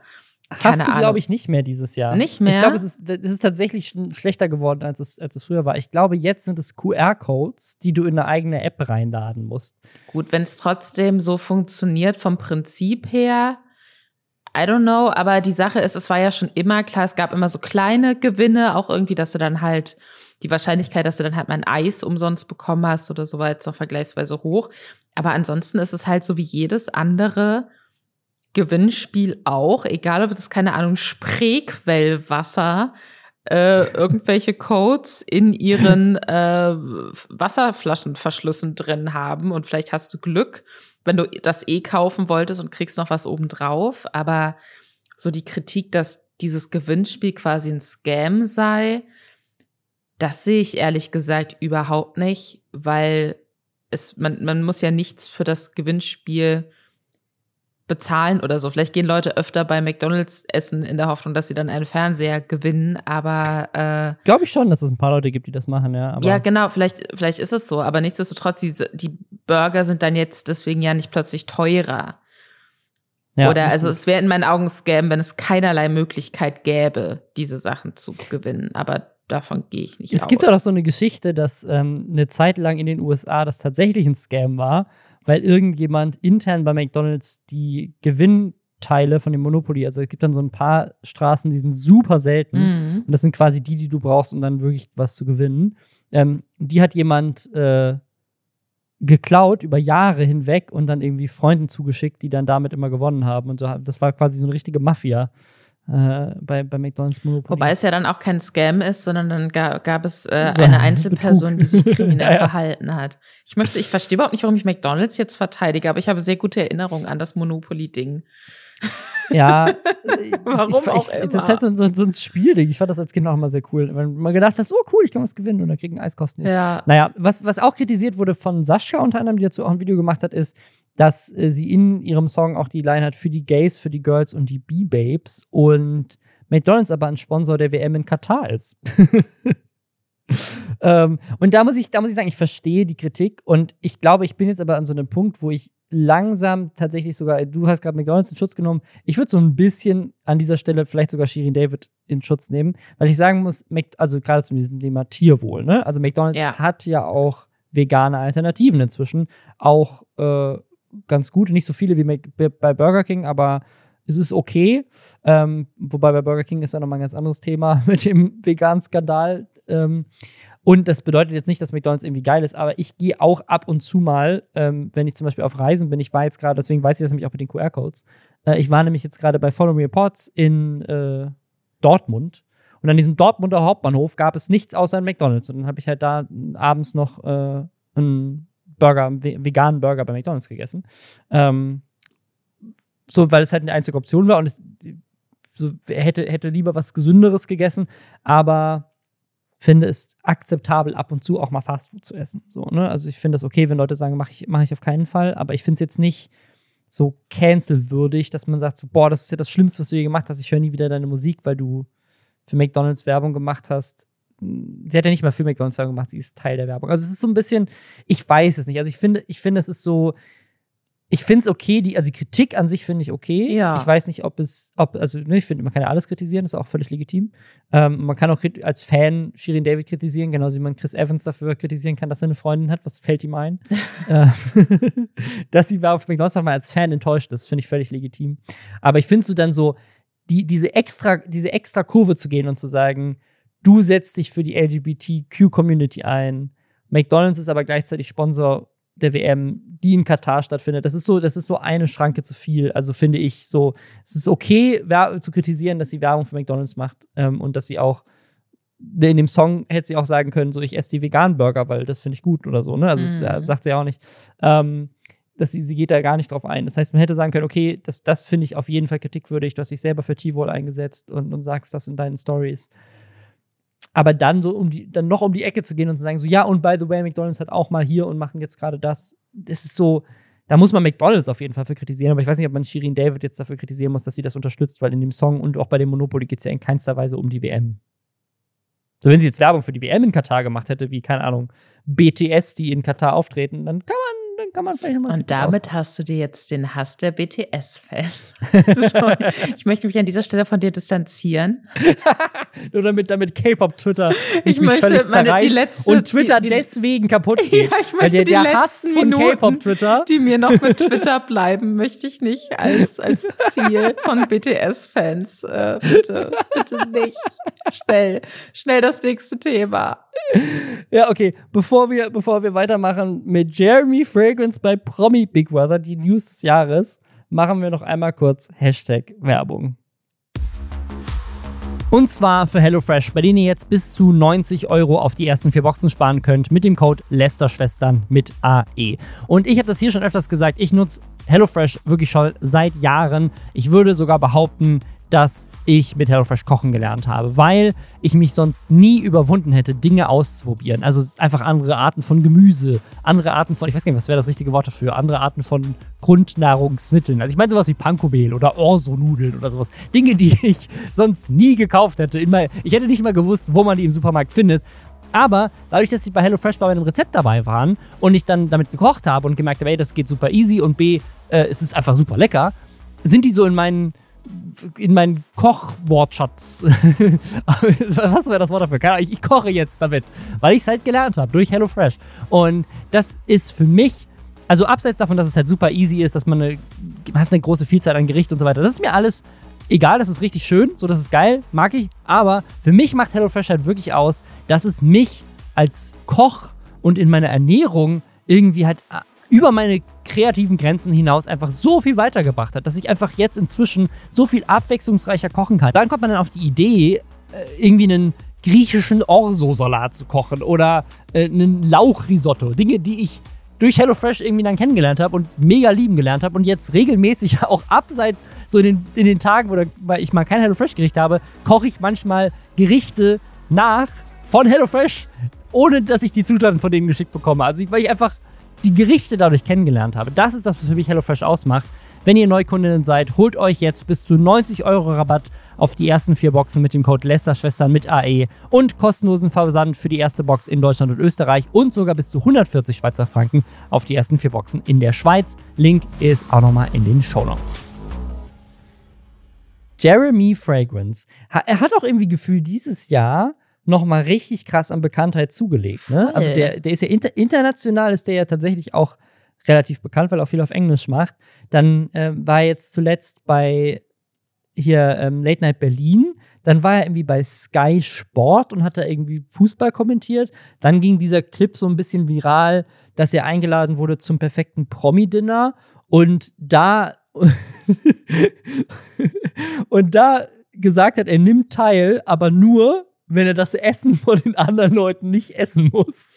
Hast du, glaube ich, nicht mehr dieses Jahr. Nicht mehr? Ich glaube, es ist, es ist tatsächlich schlechter geworden, als es, als es früher war. Ich glaube, jetzt sind es QR-Codes, die du in eine eigene App reinladen musst. Gut, wenn es trotzdem so funktioniert vom Prinzip her, I don't know, aber die Sache ist, es war ja schon immer klar, es gab immer so kleine Gewinne, auch irgendwie, dass du dann halt die Wahrscheinlichkeit, dass du dann halt mal ein Eis umsonst bekommen hast oder so war jetzt noch vergleichsweise hoch. Aber ansonsten ist es halt so wie jedes andere Gewinnspiel auch, egal ob das, keine Ahnung, Spreequellwasser, äh, irgendwelche Codes in ihren äh, Wasserflaschenverschlüssen drin haben und vielleicht hast du Glück, wenn du das eh kaufen wolltest und kriegst noch was obendrauf. Aber so die Kritik, dass dieses Gewinnspiel quasi ein Scam sei, das sehe ich ehrlich gesagt überhaupt nicht, weil es, man, man muss ja nichts für das Gewinnspiel bezahlen oder so. Vielleicht gehen Leute öfter bei McDonalds essen in der Hoffnung, dass sie dann einen Fernseher gewinnen, aber äh, glaube ich schon, dass es ein paar Leute gibt, die das machen, ja. ja, genau, vielleicht, vielleicht ist es so, aber nichtsdestotrotz, die, die Burger sind dann jetzt deswegen ja nicht plötzlich teurer. Ja, Oder also es wäre in meinen Augen Scam, wenn es keinerlei Möglichkeit gäbe, diese Sachen zu gewinnen. Aber davon gehe ich nicht es aus. Es gibt auch so eine Geschichte, dass ähm, eine Zeit lang in den USA das tatsächlich ein Scam war, weil irgendjemand intern bei McDonald's die Gewinnteile von dem Monopoly, also es gibt dann so ein paar Straßen, die sind super selten mhm. und das sind quasi die, die du brauchst, um dann wirklich was zu gewinnen. Ähm, die hat jemand äh, geklaut über Jahre hinweg und dann irgendwie Freunden zugeschickt, die dann damit immer gewonnen haben und so. Das war quasi so eine richtige Mafia äh, bei, bei McDonalds Monopoly. Wobei es ja dann auch kein Scam ist, sondern dann gab, gab es äh, so eine Einzelperson, die sich kriminell ja, ja. verhalten hat. Ich möchte, ich verstehe überhaupt nicht, warum ich McDonalds jetzt verteidige, aber ich habe sehr gute Erinnerungen an das Monopoly-Ding. Ja, warum ich, auch ich, immer. das ist halt so, so, so, ein Spielding. Ich fand das als Kind auch immer sehr cool. Wenn man gedacht hat, oh cool, ich kann was gewinnen und dann kriegen Eiskosten. Ja. Naja, was, was auch kritisiert wurde von Sascha unter anderem, die dazu auch ein Video gemacht hat, ist, dass äh, sie in ihrem Song auch die Line hat für die Gays, für die Girls und die B-Babes und McDonalds aber ein Sponsor der WM in Katar ist. ähm, und da muss, ich, da muss ich sagen, ich verstehe die Kritik und ich glaube, ich bin jetzt aber an so einem Punkt, wo ich langsam tatsächlich sogar, du hast gerade McDonalds in Schutz genommen, ich würde so ein bisschen an dieser Stelle vielleicht sogar Shirin David in Schutz nehmen, weil ich sagen muss, also gerade zu diesem Thema Tierwohl, ne? Also McDonalds ja. hat ja auch vegane Alternativen inzwischen, auch äh, ganz gut. Nicht so viele wie bei Burger King, aber es ist okay. Ähm, wobei bei Burger King ist ja nochmal ein ganz anderes Thema mit dem veganen Skandal. Ähm, und das bedeutet jetzt nicht, dass McDonalds irgendwie geil ist, aber ich gehe auch ab und zu mal, ähm, wenn ich zum Beispiel auf Reisen bin, ich war jetzt gerade, deswegen weiß ich das nämlich auch mit den QR-Codes. Äh, ich war nämlich jetzt gerade bei Follow Me Reports in äh, Dortmund. Und an diesem Dortmunder Hauptbahnhof gab es nichts außer ein McDonalds. Und dann habe ich halt da abends noch äh, ein Burger, veganen Burger bei McDonalds gegessen. Ähm, so, weil es halt eine einzige Option war und es so, hätte, hätte lieber was Gesünderes gegessen, aber finde es akzeptabel, ab und zu auch mal Fastfood zu essen. So, ne? Also ich finde es okay, wenn Leute sagen, mache ich, mach ich auf keinen Fall, aber ich finde es jetzt nicht so cancelwürdig, dass man sagt, so, boah, das ist ja das Schlimmste, was du je gemacht hast, ich höre nie wieder deine Musik, weil du für McDonalds Werbung gemacht hast sie hat ja nicht mal für McDonalds Werbung gemacht, sie ist Teil der Werbung. Also es ist so ein bisschen, ich weiß es nicht. Also ich finde, ich finde, es ist so, ich finde es okay, die, also die Kritik an sich finde ich okay. Ja. Ich weiß nicht, ob es, ob, also ne, ich finde, man kann ja alles kritisieren, das ist auch völlig legitim. Ähm, man kann auch als Fan Shirin David kritisieren, genauso wie man Chris Evans dafür kritisieren kann, dass er eine Freundin hat. Was fällt ihm ein? äh, dass sie auf McDonalds mal als Fan enttäuscht ist, finde ich völlig legitim. Aber ich finde so dann so, die, diese extra, diese extra Kurve zu gehen und zu sagen, du setzt dich für die LGBTQ-Community ein. McDonald's ist aber gleichzeitig Sponsor der WM, die in Katar stattfindet. Das ist so, das ist so eine Schranke zu viel. Also finde ich so, es ist okay, zu kritisieren, dass sie Werbung für McDonald's macht ähm, und dass sie auch in dem Song hätte sie auch sagen können, so ich esse die veganen Burger, weil das finde ich gut oder so. Ne? Also mhm. das sagt sie auch nicht. Ähm, dass sie, sie geht da gar nicht drauf ein. Das heißt, man hätte sagen können, okay, das, das finde ich auf jeden Fall kritikwürdig, du hast dich selber für T-Wohl eingesetzt und, und sagst das in deinen Stories. Aber dann so um die, dann noch um die Ecke zu gehen und zu sagen, so, ja, und by the way, McDonalds hat auch mal hier und machen jetzt gerade das. Das ist so, da muss man McDonalds auf jeden Fall für kritisieren, aber ich weiß nicht, ob man Shirin David jetzt dafür kritisieren muss, dass sie das unterstützt, weil in dem Song und auch bei dem Monopoly geht es ja in keinster Weise um die WM. So, wenn sie jetzt Werbung für die WM in Katar gemacht hätte, wie, keine Ahnung, BTS, die in Katar auftreten, dann kann man dann kann man vielleicht mal. Und damit ausmachen. hast du dir jetzt den Hass der BTS-Fans. ich möchte mich an dieser Stelle von dir distanzieren. Nur damit, damit K-Pop-Twitter ich möchte meine, die letzte, und Twitter die, die, deswegen kaputt geht. Ja, ich möchte der, der die Hass von K-Pop-Twitter, die mir noch mit Twitter bleiben, möchte ich nicht als, als Ziel von BTS-Fans. Äh, bitte, bitte nicht. Schnell, schnell das nächste Thema. Ja, okay. Bevor wir, bevor wir weitermachen mit Jeremy Fragrance bei Promi Big Brother, die News des Jahres, machen wir noch einmal kurz Hashtag Werbung. Und zwar für HelloFresh, bei denen ihr jetzt bis zu 90 Euro auf die ersten vier Boxen sparen könnt mit dem Code Lästerschwestern mit AE. Und ich habe das hier schon öfters gesagt, ich nutze HelloFresh wirklich schon seit Jahren. Ich würde sogar behaupten, dass ich mit HelloFresh kochen gelernt habe, weil ich mich sonst nie überwunden hätte, Dinge auszuprobieren. Also einfach andere Arten von Gemüse, andere Arten von, ich weiß gar nicht, was wäre das richtige Wort dafür, andere Arten von Grundnahrungsmitteln. Also ich meine sowas wie Panko-Mehl oder Orso-Nudeln oder sowas. Dinge, die ich sonst nie gekauft hätte. ich hätte nicht mal gewusst, wo man die im Supermarkt findet. Aber dadurch, dass sie bei HelloFresh bei einem Rezept dabei waren und ich dann damit gekocht habe und gemerkt habe, ey, das geht super easy und B, äh, es ist einfach super lecker, sind die so in meinen in meinen Kochwortschatz. Was wäre das Wort dafür? Keine Ahnung, ich, koche jetzt damit, weil ich es halt gelernt habe durch HelloFresh. Und das ist für mich, also abseits davon, dass es halt super easy ist, dass man eine, man hat eine große Vielzahl an Gerichten und so weiter. Das ist mir alles egal, das ist richtig schön, so das ist geil, mag ich. Aber für mich macht HelloFresh halt wirklich aus, dass es mich als Koch und in meiner Ernährung irgendwie halt über meine kreativen Grenzen hinaus einfach so viel weitergebracht hat, dass ich einfach jetzt inzwischen so viel abwechslungsreicher kochen kann. Dann kommt man dann auf die Idee, äh, irgendwie einen griechischen Orso-Salat zu kochen oder äh, einen Lauchrisotto. Dinge, die ich durch HelloFresh irgendwie dann kennengelernt habe und mega lieben gelernt habe und jetzt regelmäßig auch abseits so in den, in den Tagen, wo ich mal kein HelloFresh-Gericht habe, koche ich manchmal Gerichte nach von HelloFresh, ohne dass ich die Zutaten von denen geschickt bekomme. Also weil ich einfach die Gerichte dadurch kennengelernt habe. Das ist das, was für mich HelloFresh ausmacht. Wenn ihr Neukundinnen seid, holt euch jetzt bis zu 90 Euro Rabatt auf die ersten vier Boxen mit dem Code Lästerschwestern mit AE und kostenlosen Versand für die erste Box in Deutschland und Österreich und sogar bis zu 140 Schweizer Franken auf die ersten vier Boxen in der Schweiz. Link ist auch nochmal in den Show Notes. Jeremy Fragrance. Er hat auch irgendwie Gefühl dieses Jahr noch mal richtig krass an Bekanntheit zugelegt. Ne? Also der, der ist ja inter international ist der ja tatsächlich auch relativ bekannt, weil er auch viel auf Englisch macht. Dann äh, war er jetzt zuletzt bei hier ähm, Late Night Berlin. Dann war er irgendwie bei Sky Sport und hat da irgendwie Fußball kommentiert. Dann ging dieser Clip so ein bisschen viral, dass er eingeladen wurde zum perfekten Promi-Dinner. Und da und da gesagt hat, er nimmt teil, aber nur, wenn er das Essen von den anderen Leuten nicht essen muss.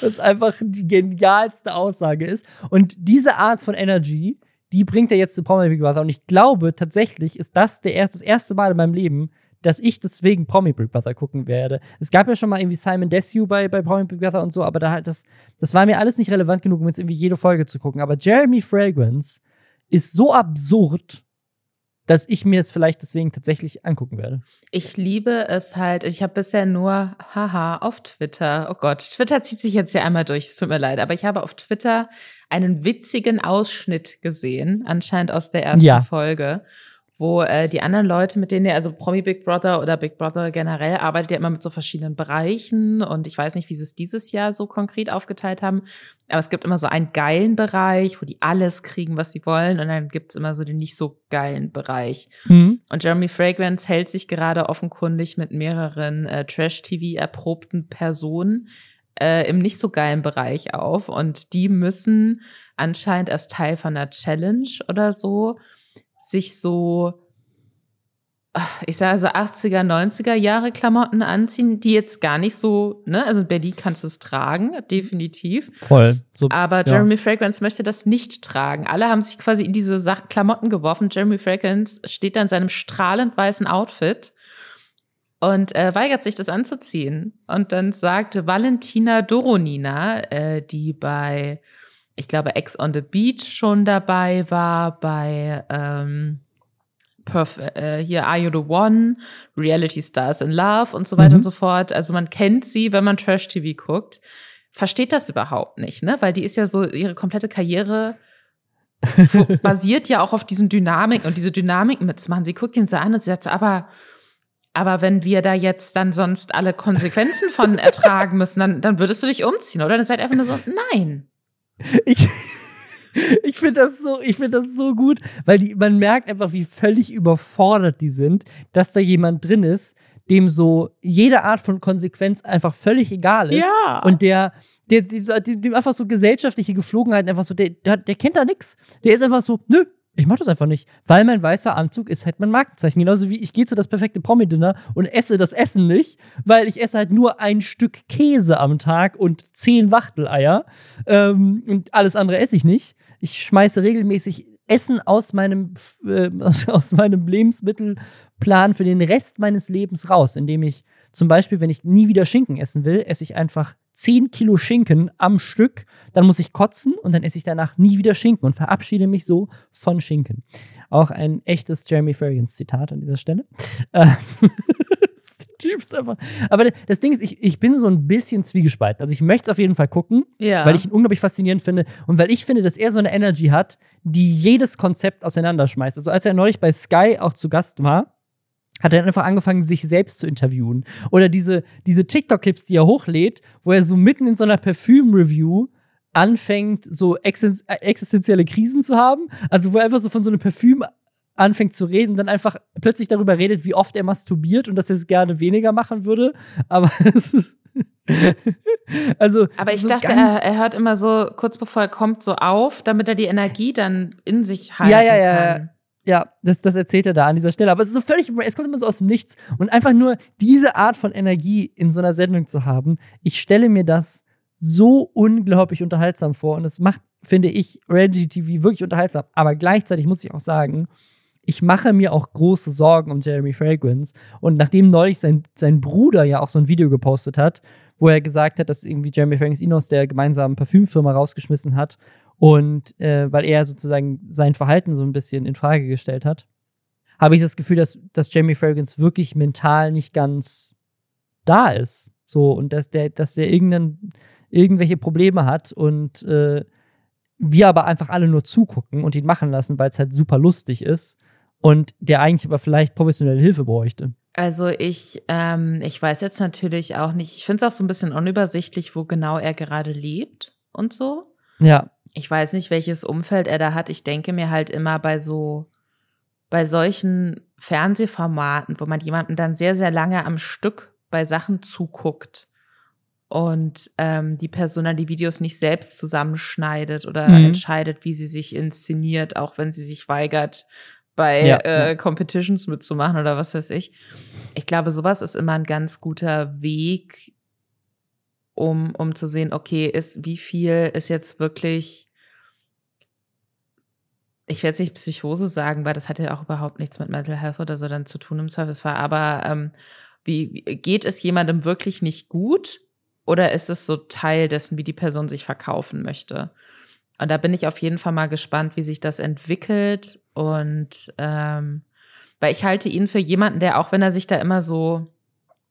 Was einfach die genialste Aussage ist. Und diese Art von Energy, die bringt er jetzt zu Promi Big Brother. Und ich glaube tatsächlich ist das der erste, das erste Mal in meinem Leben, dass ich deswegen Promi Big Brother gucken werde. Es gab ja schon mal irgendwie Simon Desue bei, bei Promi Big Brother und so, aber da das, das war mir alles nicht relevant genug, um jetzt irgendwie jede Folge zu gucken. Aber Jeremy Fragrance ist so absurd dass ich mir es vielleicht deswegen tatsächlich angucken werde. Ich liebe es halt. Ich habe bisher nur, haha, auf Twitter. Oh Gott, Twitter zieht sich jetzt ja einmal durch. Es tut mir leid, aber ich habe auf Twitter einen witzigen Ausschnitt gesehen, anscheinend aus der ersten ja. Folge wo äh, die anderen Leute, mit denen ihr, also Promi Big Brother oder Big Brother generell, arbeitet ja immer mit so verschiedenen Bereichen und ich weiß nicht, wie sie es dieses Jahr so konkret aufgeteilt haben, aber es gibt immer so einen geilen Bereich, wo die alles kriegen, was sie wollen und dann gibt's immer so den nicht so geilen Bereich. Mhm. Und Jeremy Fragrance hält sich gerade offenkundig mit mehreren äh, Trash-TV erprobten Personen äh, im nicht so geilen Bereich auf und die müssen anscheinend als Teil von einer Challenge oder so sich so ich sage so 80er, 90er Jahre Klamotten anziehen, die jetzt gar nicht so, ne, also in Berlin kannst du es tragen, definitiv. Voll. So, Aber Jeremy ja. Fragrance möchte das nicht tragen. Alle haben sich quasi in diese Sa Klamotten geworfen. Jeremy Fragrance steht da in seinem strahlend weißen Outfit und äh, weigert sich das anzuziehen. Und dann sagt Valentina Doronina, äh, die bei, ich glaube, Ex on the Beach schon dabei war, bei ähm, Perf äh, hier Are You the One, Reality Stars in Love und so weiter mhm. und so fort. Also man kennt sie, wenn man Trash-TV guckt. Versteht das überhaupt nicht, ne? Weil die ist ja so, ihre komplette Karriere basiert ja auch auf diesen Dynamiken und diese Dynamiken mitzumachen. Sie guckt ihn so an und sie sagt, aber, aber wenn wir da jetzt dann sonst alle Konsequenzen von ertragen müssen, dann, dann würdest du dich umziehen, oder? Dann seid einfach nur so, nein. Ich, ich finde das so, ich finde das so gut, weil die, man merkt einfach, wie völlig überfordert die sind, dass da jemand drin ist, dem so jede Art von Konsequenz einfach völlig egal ist. Ja. Und der, der, der, dem einfach so gesellschaftliche Geflogenheiten einfach so, der, der, der kennt da nichts. Der ist einfach so, nö, ich mach das einfach nicht, weil mein weißer Anzug ist halt mein Markenzeichen. Genauso wie ich gehe zu das perfekte Promi-Dinner und esse das Essen nicht, weil ich esse halt nur ein Stück Käse am Tag und zehn Wachteleier ähm, und alles andere esse ich nicht. Ich schmeiße regelmäßig Essen aus meinem, äh, aus, aus meinem Lebensmittelplan für den Rest meines Lebens raus, indem ich zum Beispiel, wenn ich nie wieder Schinken essen will, esse ich einfach 10 Kilo Schinken am Stück, dann muss ich kotzen und dann esse ich danach nie wieder Schinken und verabschiede mich so von Schinken. Auch ein echtes Jeremy Fragrance Zitat an dieser Stelle. Äh, einfach. Aber das Ding ist, ich, ich bin so ein bisschen zwiegespalten. Also ich möchte es auf jeden Fall gucken, ja. weil ich ihn unglaublich faszinierend finde und weil ich finde, dass er so eine Energy hat, die jedes Konzept auseinanderschmeißt. Also als er neulich bei Sky auch zu Gast war, hat er einfach angefangen, sich selbst zu interviewen. Oder diese, diese TikTok-Clips, die er hochlädt, wo er so mitten in so einer Parfüm-Review anfängt, so existenzielle Krisen zu haben. Also wo er einfach so von so einem Parfüm anfängt zu reden, dann einfach plötzlich darüber redet, wie oft er masturbiert und dass er es gerne weniger machen würde. Aber es ist also, aber ich so dachte, er, er, hört immer so kurz bevor er kommt so auf, damit er die Energie dann in sich halten ja, ja, ja, kann. Ja, das, das erzählt er da an dieser Stelle. Aber es ist so völlig, es kommt immer so aus dem Nichts. Und einfach nur diese Art von Energie in so einer Sendung zu haben, ich stelle mir das so unglaublich unterhaltsam vor. Und es macht, finde ich, Reality TV wirklich unterhaltsam. Aber gleichzeitig muss ich auch sagen, ich mache mir auch große Sorgen um Jeremy Fragrance. Und nachdem neulich sein, sein Bruder ja auch so ein Video gepostet hat, wo er gesagt hat, dass irgendwie Jeremy Fragrance ihn aus der gemeinsamen Parfümfirma rausgeschmissen hat und äh, weil er sozusagen sein Verhalten so ein bisschen in Frage gestellt hat, habe ich das Gefühl, dass, dass Jeremy Fragrance wirklich mental nicht ganz da ist. So, und dass der, dass der irgendein, irgendwelche Probleme hat und äh, wir aber einfach alle nur zugucken und ihn machen lassen, weil es halt super lustig ist und der eigentlich aber vielleicht professionelle Hilfe bräuchte. Also ich, ähm, ich weiß jetzt natürlich auch nicht, ich finde es auch so ein bisschen unübersichtlich, wo genau er gerade lebt und so. Ja. Ich weiß nicht, welches Umfeld er da hat. Ich denke mir halt immer bei so, bei solchen Fernsehformaten, wo man jemanden dann sehr, sehr lange am Stück bei Sachen zuguckt und ähm, die Person dann die Videos nicht selbst zusammenschneidet oder mhm. entscheidet, wie sie sich inszeniert, auch wenn sie sich weigert, bei ja, äh, Competitions mitzumachen oder was weiß ich. Ich glaube, sowas ist immer ein ganz guter Weg, um, um zu sehen, okay, ist, wie viel ist jetzt wirklich, ich werde jetzt nicht Psychose sagen, weil das hat ja auch überhaupt nichts mit Mental Health oder so dann zu tun im Zweifelsfall, aber ähm, wie geht es jemandem wirklich nicht gut oder ist es so Teil dessen, wie die Person sich verkaufen möchte? Und da bin ich auf jeden Fall mal gespannt, wie sich das entwickelt. Und ähm, weil ich halte ihn für jemanden, der auch wenn er sich da immer so,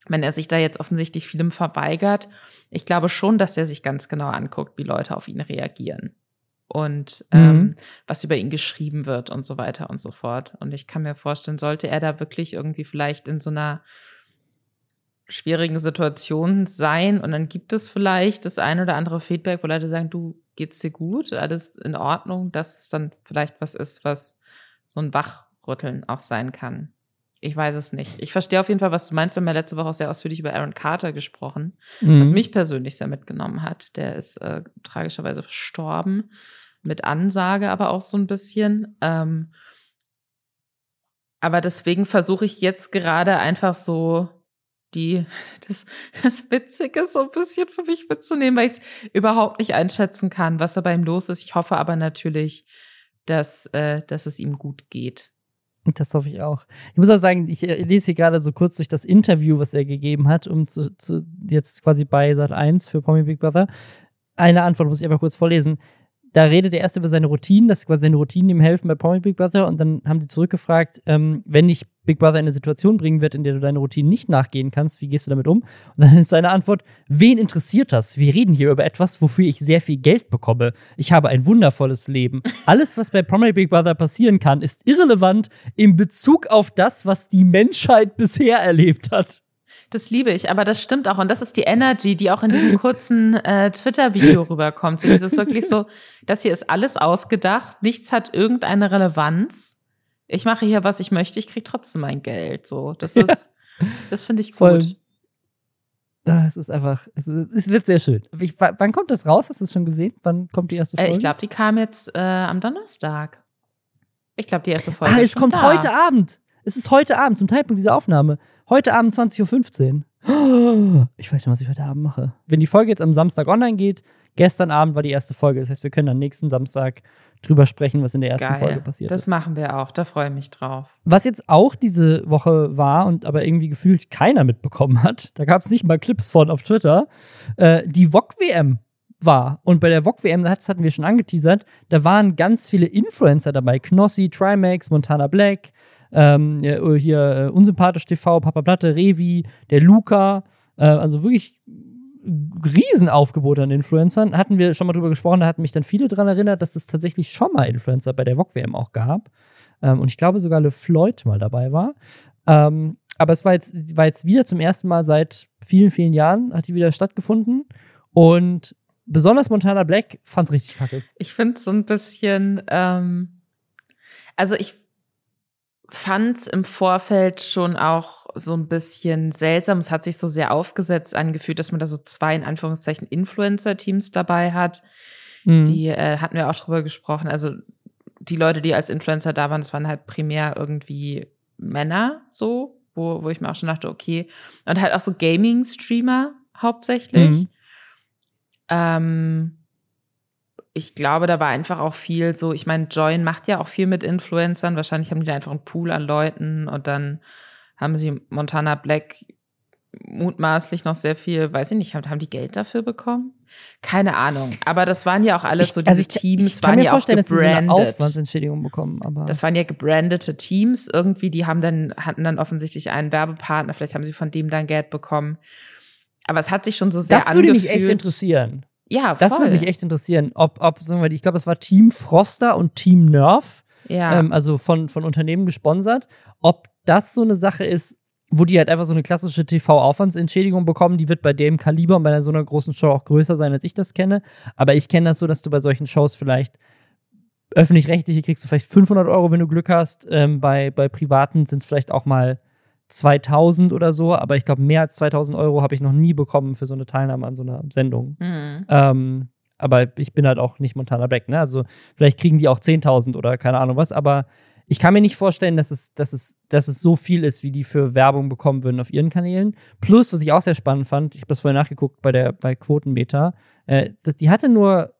wenn er sich da jetzt offensichtlich vielem verweigert, ich glaube schon, dass er sich ganz genau anguckt, wie Leute auf ihn reagieren und ähm, mhm. was über ihn geschrieben wird und so weiter und so fort. Und ich kann mir vorstellen, sollte er da wirklich irgendwie vielleicht in so einer schwierigen Situation sein und dann gibt es vielleicht das ein oder andere Feedback, wo Leute sagen, du geht's dir gut, alles in Ordnung, dass es dann vielleicht was ist, was so ein Wachrütteln auch sein kann. Ich weiß es nicht. Ich verstehe auf jeden Fall, was du meinst. Wir haben ja letzte Woche auch sehr ausführlich über Aaron Carter gesprochen, mhm. was mich persönlich sehr mitgenommen hat. Der ist äh, tragischerweise verstorben, mit Ansage aber auch so ein bisschen. Ähm, Aber deswegen versuche ich jetzt gerade einfach so die, das, das Witzige so ein bisschen für mich mitzunehmen, weil ich es überhaupt nicht einschätzen kann, was da bei ihm los ist. Ich hoffe aber natürlich, dass, äh, dass es ihm gut geht. Das hoffe ich auch. Ich muss auch sagen, ich äh, lese hier gerade so kurz durch das Interview, was er gegeben hat, um zu, zu jetzt quasi bei Sat 1 für Pommy Big Brother. Eine Antwort muss ich einfach kurz vorlesen da redet er erst über seine Routinen, dass quasi seine Routinen ihm helfen bei Promi Big Brother und dann haben die zurückgefragt, ähm, wenn dich Big Brother in eine Situation bringen wird, in der du deine Routinen nicht nachgehen kannst, wie gehst du damit um? Und dann ist seine Antwort, wen interessiert das? Wir reden hier über etwas, wofür ich sehr viel Geld bekomme. Ich habe ein wundervolles Leben. Alles, was bei Promi Big Brother passieren kann, ist irrelevant in Bezug auf das, was die Menschheit bisher erlebt hat. Das liebe ich, aber das stimmt auch. Und das ist die Energy, die auch in diesem kurzen äh, Twitter-Video rüberkommt. So dieses wirklich so, das hier ist alles ausgedacht, nichts hat irgendeine Relevanz. Ich mache hier, was ich möchte, ich kriege trotzdem mein Geld. So, das ist, ja. das finde ich gut. Voll. Ah, es ist einfach, es, ist, es wird sehr schön. Ich, wann kommt das raus? Hast du es schon gesehen? Wann kommt die erste Folge? Äh, ich glaube, die kam jetzt äh, am Donnerstag. Ich glaube, die erste Folge. Ah, es kommt da. heute Abend. Es ist heute Abend, zum Zeitpunkt dieser Aufnahme. Heute Abend 20.15 Uhr. Ich weiß schon, was ich heute Abend mache. Wenn die Folge jetzt am Samstag online geht, gestern Abend war die erste Folge. Das heißt, wir können dann nächsten Samstag drüber sprechen, was in der ersten Geil. Folge passiert das ist. Das machen wir auch. Da freue ich mich drauf. Was jetzt auch diese Woche war und aber irgendwie gefühlt keiner mitbekommen hat, da gab es nicht mal Clips von auf Twitter, äh, die VOG-WM war. Und bei der VOG-WM, das hatten wir schon angeteasert, da waren ganz viele Influencer dabei. Knossi, Trimax, Montana Black, ähm, oh, hier äh, Unsympathisch TV, Papa Platte, Revi, der Luca, äh, also wirklich Riesenaufgebot an Influencern. Hatten wir schon mal drüber gesprochen, da hatten mich dann viele daran erinnert, dass es tatsächlich schon mal Influencer bei der VOG-WM auch gab. Ähm, und ich glaube sogar Le Floyd mal dabei war. Ähm, aber es war jetzt, war jetzt wieder zum ersten Mal seit vielen, vielen Jahren, hat die wieder stattgefunden. Und besonders Montana Black fand es richtig kacke. Ich finde es so ein bisschen, ähm, also ich fand im Vorfeld schon auch so ein bisschen seltsam. Es hat sich so sehr aufgesetzt angefühlt, dass man da so zwei in Anführungszeichen Influencer-Teams dabei hat. Mhm. Die äh, hatten wir auch drüber gesprochen. Also die Leute, die als Influencer da waren, das waren halt primär irgendwie Männer so, wo, wo ich mir auch schon dachte, okay. Und halt auch so Gaming-Streamer hauptsächlich. Mhm. Ähm, ich glaube, da war einfach auch viel so, ich meine, Join macht ja auch viel mit Influencern. Wahrscheinlich haben die da einfach einen Pool an Leuten und dann haben sie Montana Black mutmaßlich noch sehr viel, weiß ich nicht, haben, die Geld dafür bekommen? Keine Ahnung. Aber das waren ja auch alles so, diese also ich, Teams ich, ich waren ja auch gebrandet. Dass sie so Aufwandsentschädigung bekommen, aber. Das waren ja gebrandete Teams irgendwie, die haben dann, hatten dann offensichtlich einen Werbepartner, vielleicht haben sie von dem dann Geld bekommen. Aber es hat sich schon so sehr angefühlt. Das würde mich echt interessieren. Ja, voll. Das würde mich echt interessieren, ob, ob sagen wir, ich glaube, es war Team Froster und Team Nerf, ja. Ähm, also von, von Unternehmen gesponsert, ob das so eine Sache ist, wo die halt einfach so eine klassische TV-Aufwandsentschädigung bekommen, die wird bei dem Kaliber und bei so einer großen Show auch größer sein, als ich das kenne. Aber ich kenne das so, dass du bei solchen Shows vielleicht öffentlich-rechtliche kriegst du vielleicht 500 Euro, wenn du Glück hast. Ähm, bei, bei privaten sind es vielleicht auch mal 2000 oder so, aber ich glaube, mehr als 2000 Euro habe ich noch nie bekommen für so eine Teilnahme an so einer Sendung. Mhm. Ähm, aber ich bin halt auch nicht Montana Black, ne? Also vielleicht kriegen die auch 10.000 oder keine Ahnung was, aber ich kann mir nicht vorstellen, dass es, dass, es, dass es so viel ist, wie die für Werbung bekommen würden auf ihren Kanälen. Plus, was ich auch sehr spannend fand, ich habe das vorher nachgeguckt bei der bei Quotenmeter, äh, die hatte nur,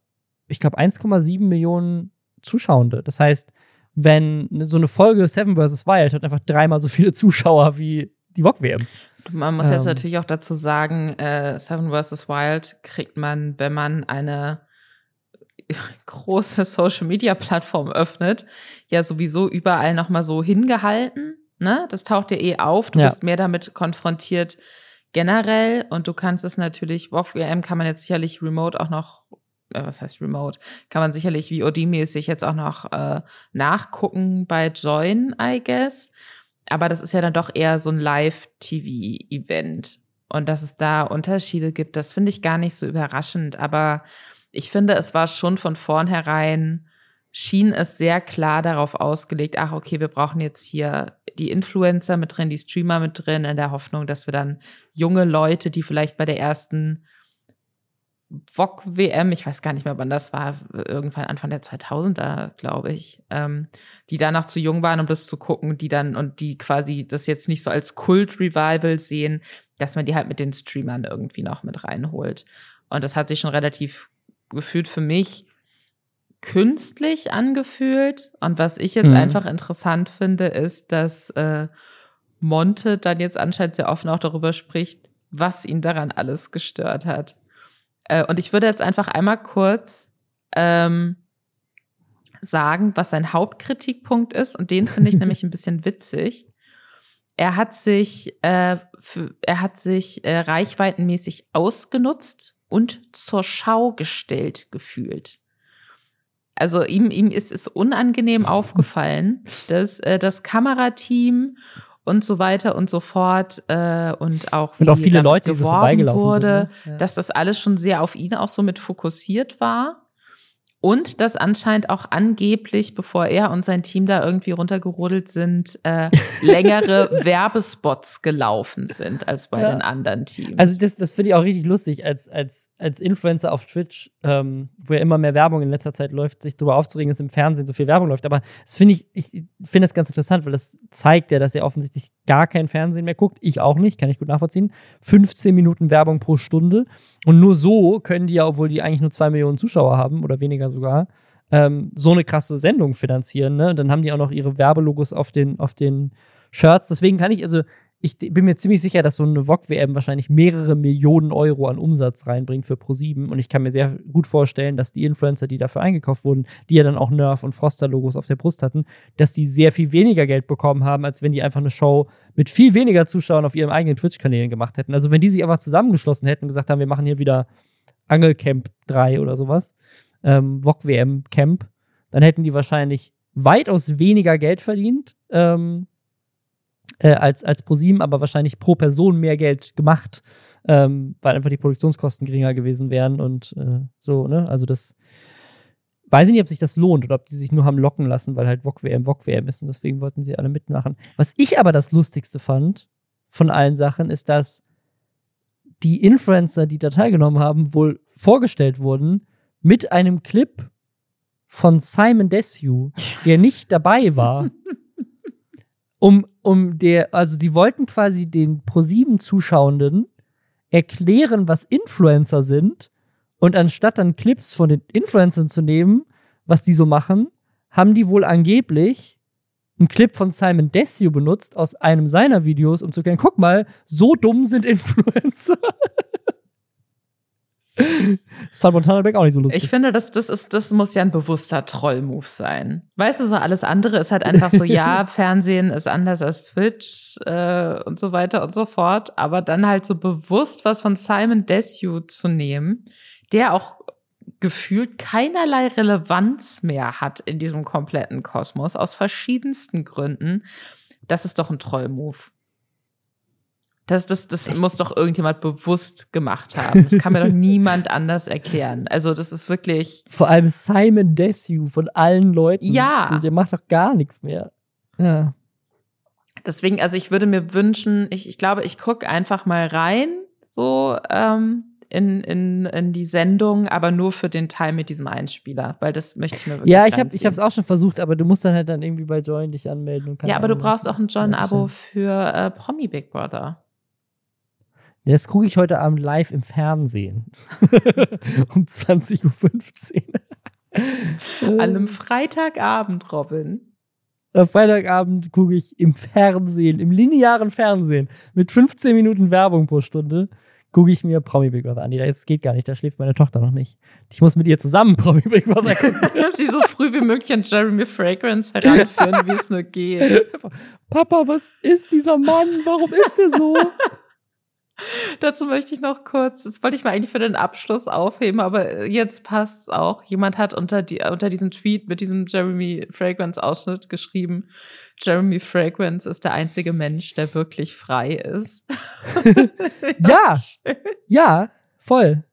ich glaube, 1,7 Millionen Zuschauende. Das heißt, wenn so eine Folge Seven vs. Wild hat einfach dreimal so viele Zuschauer wie die VOG-WM. Man muss ähm. jetzt natürlich auch dazu sagen, äh, Seven vs. Wild kriegt man, wenn man eine große Social-Media-Plattform öffnet, ja sowieso überall nochmal so hingehalten. Ne? Das taucht ja eh auf. Du ja. bist mehr damit konfrontiert generell und du kannst es natürlich, WoW-WM kann man jetzt sicherlich remote auch noch was heißt Remote, kann man sicherlich VOD-mäßig jetzt auch noch äh, nachgucken bei Join, I guess. Aber das ist ja dann doch eher so ein Live-TV-Event. Und dass es da Unterschiede gibt, das finde ich gar nicht so überraschend. Aber ich finde, es war schon von vornherein, schien es sehr klar darauf ausgelegt, ach, okay, wir brauchen jetzt hier die Influencer mit drin, die Streamer mit drin, in der Hoffnung, dass wir dann junge Leute, die vielleicht bei der ersten VOG-WM, ich weiß gar nicht mehr, wann das war, irgendwann Anfang der 2000er, glaube ich, ähm, die da noch zu jung waren, um das zu gucken, die dann und die quasi das jetzt nicht so als Kult-Revival sehen, dass man die halt mit den Streamern irgendwie noch mit reinholt. Und das hat sich schon relativ gefühlt für mich künstlich angefühlt. Und was ich jetzt mhm. einfach interessant finde, ist, dass äh, Monte dann jetzt anscheinend sehr offen auch darüber spricht, was ihn daran alles gestört hat. Äh, und ich würde jetzt einfach einmal kurz ähm, sagen, was sein Hauptkritikpunkt ist. Und den finde ich nämlich ein bisschen witzig. Er hat sich, äh, für, er hat sich äh, reichweitenmäßig ausgenutzt und zur Schau gestellt gefühlt. Also ihm, ihm ist es unangenehm aufgefallen, dass äh, das Kamerateam und so weiter und so fort äh, und auch, und auch viele Leute, die so vorbeigelaufen wurde, sind, ne? ja. dass das alles schon sehr auf ihn auch so mit fokussiert war. Und dass anscheinend auch angeblich, bevor er und sein Team da irgendwie runtergerodelt sind, äh, längere Werbespots gelaufen sind als bei ja. den anderen Teams. Also das, das finde ich auch richtig lustig, als, als, als Influencer auf Twitch, ähm, wo ja immer mehr Werbung in letzter Zeit läuft, sich darüber aufzuregen, dass im Fernsehen so viel Werbung läuft. Aber das finde ich, ich finde das ganz interessant, weil das zeigt ja, dass er offensichtlich gar kein Fernsehen mehr guckt. Ich auch nicht, kann ich gut nachvollziehen. 15 Minuten Werbung pro Stunde. Und nur so können die ja, obwohl die eigentlich nur zwei Millionen Zuschauer haben oder weniger sogar, ähm, so eine krasse Sendung finanzieren. Ne? dann haben die auch noch ihre Werbelogos auf den, auf den Shirts. Deswegen kann ich, also ich bin mir ziemlich sicher, dass so eine VOG-WM wahrscheinlich mehrere Millionen Euro an Umsatz reinbringt für Pro7. Und ich kann mir sehr gut vorstellen, dass die Influencer, die dafür eingekauft wurden, die ja dann auch Nerf und Froster-Logos auf der Brust hatten, dass die sehr viel weniger Geld bekommen haben, als wenn die einfach eine Show mit viel weniger Zuschauern auf ihren eigenen Twitch-Kanälen gemacht hätten. Also wenn die sich einfach zusammengeschlossen hätten und gesagt haben, wir machen hier wieder Angelcamp 3 oder sowas, ähm, VOG-WM Camp, dann hätten die wahrscheinlich weitaus weniger Geld verdient. Ähm, äh, als, als ProSieben, aber wahrscheinlich pro Person mehr Geld gemacht, ähm, weil einfach die Produktionskosten geringer gewesen wären und äh, so, ne? Also das weiß ich nicht, ob sich das lohnt oder ob die sich nur haben locken lassen, weil halt VOG WM VOG WM ist und deswegen wollten sie alle mitmachen. Was ich aber das Lustigste fand von allen Sachen ist, dass die Influencer, die da teilgenommen haben, wohl vorgestellt wurden mit einem Clip von Simon Desue, der nicht dabei war. um, um der, also sie wollten quasi den ProSieben-Zuschauenden erklären, was Influencer sind. Und anstatt dann Clips von den Influencern zu nehmen, was die so machen, haben die wohl angeblich einen Clip von Simon Desue benutzt aus einem seiner Videos, um zu erklären, guck mal, so dumm sind Influencer. Das fand Montana Black auch nicht so lustig. Ich finde, das, das, ist, das muss ja ein bewusster Troll-Move sein. Weißt du, so alles andere ist halt einfach so, ja, Fernsehen ist anders als Twitch äh, und so weiter und so fort. Aber dann halt so bewusst was von Simon Desue zu nehmen, der auch gefühlt keinerlei Relevanz mehr hat in diesem kompletten Kosmos, aus verschiedensten Gründen. Das ist doch ein Troll-Move. Das, das, das muss doch irgendjemand bewusst gemacht haben. Das kann mir doch niemand anders erklären. Also, das ist wirklich. Vor allem Simon Desue von allen Leuten. Ja. Also, der macht doch gar nichts mehr. Ja. Deswegen, also ich würde mir wünschen, ich, ich glaube, ich gucke einfach mal rein, so ähm, in, in, in die Sendung, aber nur für den Teil mit diesem Einspieler, weil das möchte ich mir wirklich Ja, ich habe ich es auch schon versucht, aber du musst dann halt dann irgendwie bei Join dich anmelden. Und ja, aber du brauchst auch ein Join-Abo für äh, Promi Big Brother. Das gucke ich heute Abend live im Fernsehen. um 20.15 Uhr. An einem Freitagabend, Robin. Am Freitagabend gucke ich im Fernsehen, im linearen Fernsehen, mit 15 Minuten Werbung pro Stunde, gucke ich mir Promi Big Brother an. Das geht gar nicht, da schläft meine Tochter noch nicht. Ich muss mit ihr zusammen Promi Big Brother gucken. Sie so früh wie möglich an Jeremy Fragrance heranführen, wie es nur geht. Papa, was ist dieser Mann? Warum ist der so? Dazu möchte ich noch kurz, das wollte ich mal eigentlich für den Abschluss aufheben, aber jetzt passt es auch. Jemand hat unter, die, unter diesem Tweet mit diesem Jeremy Fragrance-Ausschnitt geschrieben, Jeremy Fragrance ist der einzige Mensch, der wirklich frei ist. ja, ja, voll.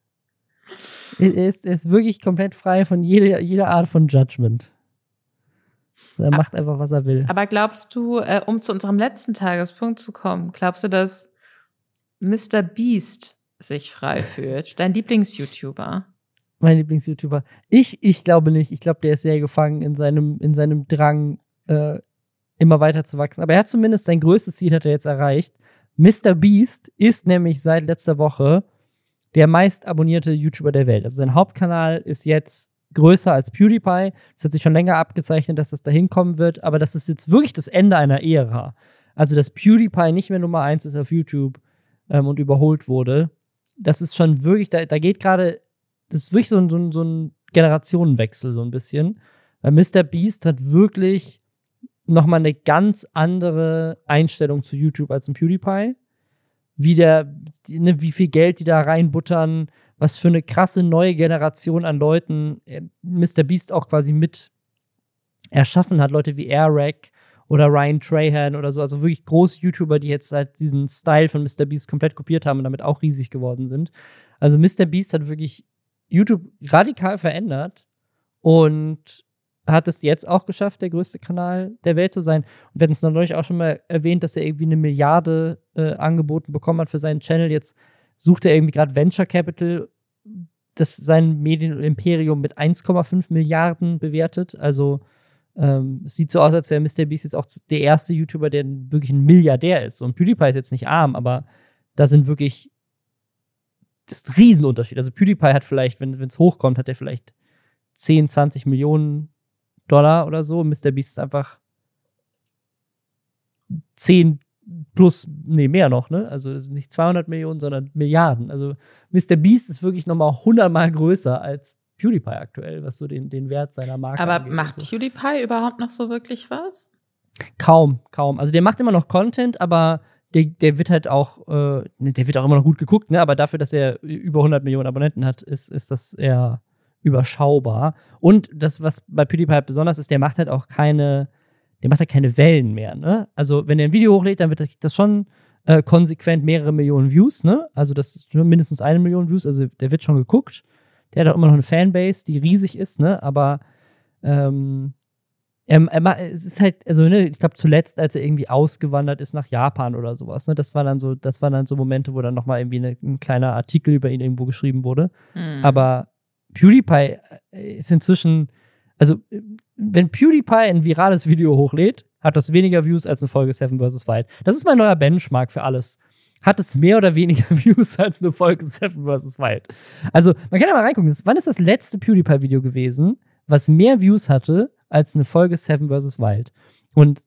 Er ist, er ist wirklich komplett frei von jeder, jeder Art von Judgment. So, er macht einfach, was er will. Aber glaubst du, äh, um zu unserem letzten Tagespunkt zu kommen, glaubst du, dass Mr. Beast sich frei fühlt. Dein Lieblings-YouTuber? Mein Lieblings-YouTuber. Ich, ich glaube nicht. Ich glaube, der ist sehr gefangen in seinem, in seinem Drang, äh, immer weiter zu wachsen. Aber er hat zumindest sein größtes Ziel hat er jetzt erreicht. Mr. Beast ist nämlich seit letzter Woche der meist abonnierte YouTuber der Welt. Also sein Hauptkanal ist jetzt größer als PewDiePie. Das hat sich schon länger abgezeichnet, dass das dahin kommen wird, aber das ist jetzt wirklich das Ende einer Ära. Also, dass PewDiePie nicht mehr Nummer eins ist auf YouTube ähm, und überholt wurde, das ist schon wirklich, da, da geht gerade, das ist wirklich so ein, so, ein, so ein Generationenwechsel, so ein bisschen. Weil Mr. Beast hat wirklich nochmal eine ganz andere Einstellung zu YouTube als ein PewDiePie. Wie, der, ne, wie viel Geld die da reinbuttern, was für eine krasse neue Generation an Leuten äh, Mr. Beast auch quasi mit erschaffen hat. Leute wie Airrack oder Ryan Trahan oder so. Also wirklich große YouTuber, die jetzt halt diesen Style von Mr. Beast komplett kopiert haben und damit auch riesig geworden sind. Also Mr. Beast hat wirklich YouTube radikal verändert und hat es jetzt auch geschafft, der größte Kanal der Welt zu sein. Und wir hatten es neulich auch schon mal erwähnt, dass er irgendwie eine Milliarde äh, angeboten bekommen hat für seinen Channel. Jetzt sucht er irgendwie gerade Venture Capital, das sein Medienimperium mit 1,5 Milliarden bewertet. Also ähm, es sieht so aus, als wäre Mr. Beast jetzt auch der erste YouTuber, der wirklich ein Milliardär ist. Und PewDiePie ist jetzt nicht arm, aber da sind wirklich das ist ein Riesenunterschied. Also PewDiePie hat vielleicht, wenn es hochkommt, hat er vielleicht 10, 20 Millionen Dollar oder so. Mr. Beast ist einfach 10 plus, nee, mehr noch, ne? Also nicht 200 Millionen, sondern Milliarden. Also Mr. Beast ist wirklich nochmal 100 Mal größer als PewDiePie aktuell, was so den, den Wert seiner Marke Aber angeht macht so. PewDiePie überhaupt noch so wirklich was? Kaum, kaum. Also der macht immer noch Content, aber der, der wird halt auch, äh, der wird auch immer noch gut geguckt, ne? Aber dafür, dass er über 100 Millionen Abonnenten hat, ist, ist das eher überschaubar. Und das, was bei PewDiePie halt besonders ist, der macht halt auch keine, der macht halt keine Wellen mehr, ne? Also wenn er ein Video hochlädt, dann wird das schon äh, konsequent mehrere Millionen Views, ne? Also das ist mindestens eine Million Views, also der wird schon geguckt. Der hat auch immer noch eine Fanbase, die riesig ist, ne? Aber ähm, er, er, es ist halt, also ne, ich glaube zuletzt, als er irgendwie ausgewandert ist nach Japan oder sowas, ne, das war dann so, das waren dann so Momente, wo dann nochmal irgendwie eine, ein kleiner Artikel über ihn irgendwo geschrieben wurde. Mhm. Aber PewDiePie äh, ist inzwischen, also wenn PewDiePie ein virales Video hochlädt, hat das weniger Views als eine Folge Seven vs. Wild. Das ist mein neuer Benchmark für alles hat es mehr oder weniger Views als eine Folge Seven vs. Wild. Also, man kann ja mal reingucken. Wann ist das letzte PewDiePie-Video gewesen, was mehr Views hatte als eine Folge Seven vs. Wild? Und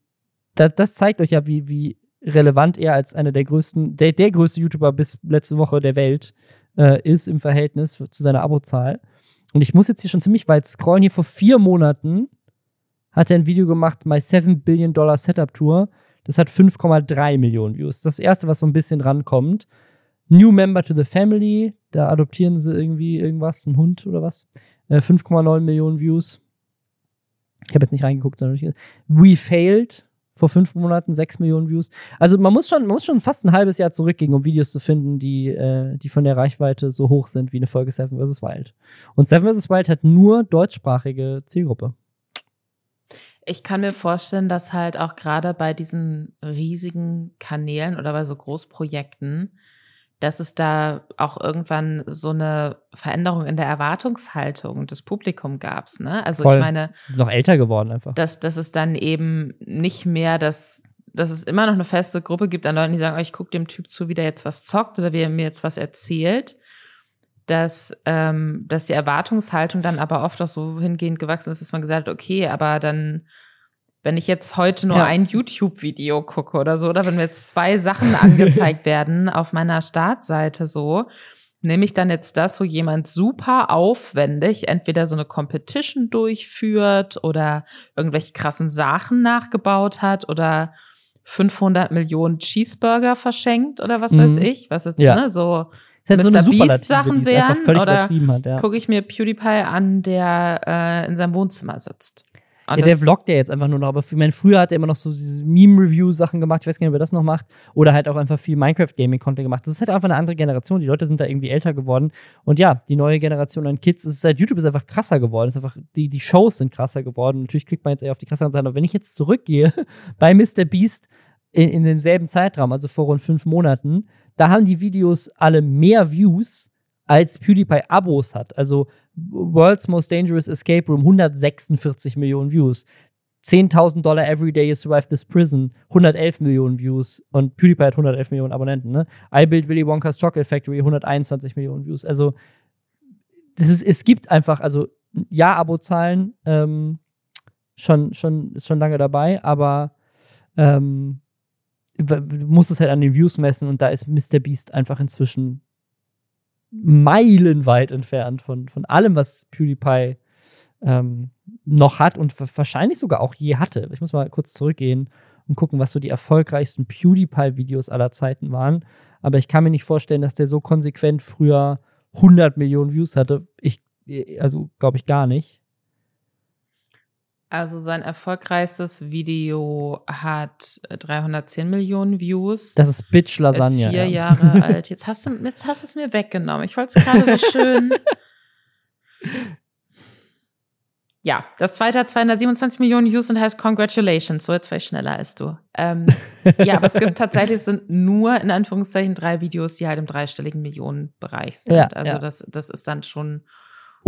da, das zeigt euch ja, wie, wie relevant er als einer der größten, der, der größte YouTuber bis letzte Woche der Welt äh, ist im Verhältnis zu seiner Abozahl. Und ich muss jetzt hier schon ziemlich weit scrollen. Hier vor vier Monaten hat er ein Video gemacht, My 7 Billion Dollar Setup Tour. Das hat 5,3 Millionen Views. Das erste, was so ein bisschen rankommt. New Member to the Family, da adoptieren sie irgendwie irgendwas, einen Hund oder was. Äh, 5,9 Millionen Views. Ich habe jetzt nicht reingeguckt, sondern We Failed vor fünf Monaten 6 Millionen Views. Also man muss schon, man muss schon fast ein halbes Jahr zurückgehen, um Videos zu finden, die, äh, die von der Reichweite so hoch sind wie eine Folge Seven vs. Wild. Und Seven vs. Wild hat nur deutschsprachige Zielgruppe. Ich kann mir vorstellen, dass halt auch gerade bei diesen riesigen Kanälen oder bei so Großprojekten, dass es da auch irgendwann so eine Veränderung in der Erwartungshaltung des Publikums gab. Ne? Also Voll. ich meine, ist noch älter geworden einfach. Dass, dass es dann eben nicht mehr das, dass es immer noch eine feste Gruppe gibt an Leuten, die sagen, oh, ich gucke dem Typ zu, wie der jetzt was zockt oder wie er mir jetzt was erzählt. Dass, ähm, dass die Erwartungshaltung dann aber oft auch so hingehend gewachsen ist, dass man gesagt hat, okay, aber dann wenn ich jetzt heute nur ja. ein YouTube-Video gucke oder so, oder wenn mir jetzt zwei Sachen angezeigt werden auf meiner Startseite so, nehme ich dann jetzt das, wo jemand super aufwendig entweder so eine Competition durchführt oder irgendwelche krassen Sachen nachgebaut hat oder 500 Millionen Cheeseburger verschenkt oder was mhm. weiß ich, was jetzt ja. ne, so Mr. So Beast Sachen wären oder ja. gucke ich mir PewDiePie an, der äh, in seinem Wohnzimmer sitzt. Ja, der vloggt ja jetzt einfach nur noch. Aber ich meine, früher hat er immer noch so diese Meme-Review-Sachen gemacht. Ich weiß gar nicht, ob er das noch macht. Oder halt auch einfach viel Minecraft-Gaming-Content gemacht. Das ist halt einfach eine andere Generation. Die Leute sind da irgendwie älter geworden. Und ja, die neue Generation an Kids, ist halt, YouTube ist einfach krasser geworden. ist einfach, die, die Shows sind krasser geworden. Natürlich klickt man jetzt eher auf die krasseren Sachen. Aber wenn ich jetzt zurückgehe bei Mr. Beast in, in demselben Zeitraum, also vor rund fünf Monaten, da haben die Videos alle mehr Views, als PewDiePie Abos hat. Also World's Most Dangerous Escape Room, 146 Millionen Views. 10.000 Dollar every day you survive this prison, 111 Millionen Views. Und PewDiePie hat 111 Millionen Abonnenten. Ne? I Build Willy Wonka's Chocolate Factory, 121 Millionen Views. Also das ist, es gibt einfach, also ja, Abozahlen ähm, schon, schon, ist schon lange dabei, aber ähm, du musst es halt an den Views messen und da ist Mr. Beast einfach inzwischen meilenweit entfernt von, von allem, was PewDiePie ähm, noch hat und wahrscheinlich sogar auch je hatte. Ich muss mal kurz zurückgehen und gucken, was so die erfolgreichsten PewDiePie-Videos aller Zeiten waren. Aber ich kann mir nicht vorstellen, dass der so konsequent früher 100 Millionen Views hatte. Ich, also glaube ich gar nicht. Also sein erfolgreichstes Video hat 310 äh, Millionen Views. Das ist Bitch Lasagne. Ist vier ja. Jahre alt. Jetzt hast du, jetzt hast du es mir weggenommen. Ich wollte es gerade so schön. Ja, das zweite hat 227 Millionen Views und heißt Congratulations. So, jetzt war ich schneller als du. Ähm, ja, aber es gibt tatsächlich, es sind nur in Anführungszeichen drei Videos, die halt im dreistelligen Millionenbereich sind. Ja, also ja. Das, das ist dann schon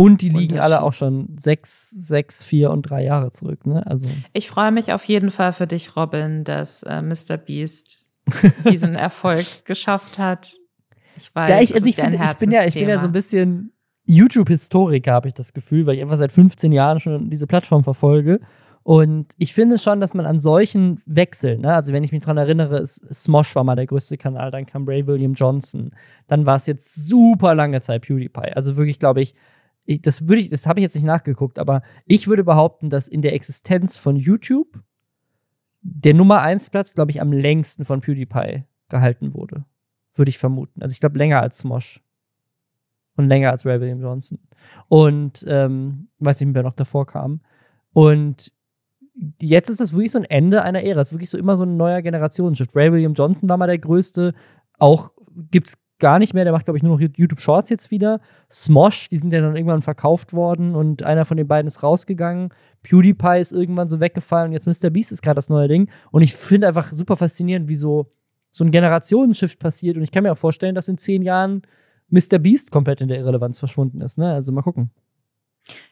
und die liegen alle auch schon sechs, sechs, vier und drei Jahre zurück. Ne? Also. Ich freue mich auf jeden Fall für dich, Robin, dass äh, Mr. Beast diesen Erfolg geschafft hat. Ich weiß, ja, ich, also ich, find, ich, bin ja, ich bin ja so ein bisschen YouTube-Historiker, habe ich das Gefühl, weil ich einfach seit 15 Jahren schon diese Plattform verfolge. Und ich finde schon, dass man an solchen Wechseln, ne, also wenn ich mich daran erinnere, ist, Smosh war mal der größte Kanal, dann kam Ray William Johnson, dann war es jetzt super lange Zeit PewDiePie. Also wirklich, glaube ich, ich, das würde ich, das habe ich jetzt nicht nachgeguckt, aber ich würde behaupten, dass in der Existenz von YouTube der Nummer 1 Platz, glaube ich, am längsten von PewDiePie gehalten wurde. Würde ich vermuten. Also ich glaube länger als Smosh. Und länger als Ray William Johnson. Und ähm, weiß nicht, wer noch davor kam. Und jetzt ist das wirklich so ein Ende einer Ära. Es ist wirklich so immer so ein neuer Generationenshift. Ray William Johnson war mal der größte. Auch gibt es gar nicht mehr. Der macht, glaube ich, nur noch YouTube Shorts jetzt wieder. Smosh, die sind ja dann irgendwann verkauft worden und einer von den beiden ist rausgegangen. PewDiePie ist irgendwann so weggefallen jetzt Mr. Beast ist gerade das neue Ding. Und ich finde einfach super faszinierend, wie so, so ein Generationenshift passiert. Und ich kann mir auch vorstellen, dass in zehn Jahren Mr. Beast komplett in der Irrelevanz verschwunden ist. Ne? Also mal gucken.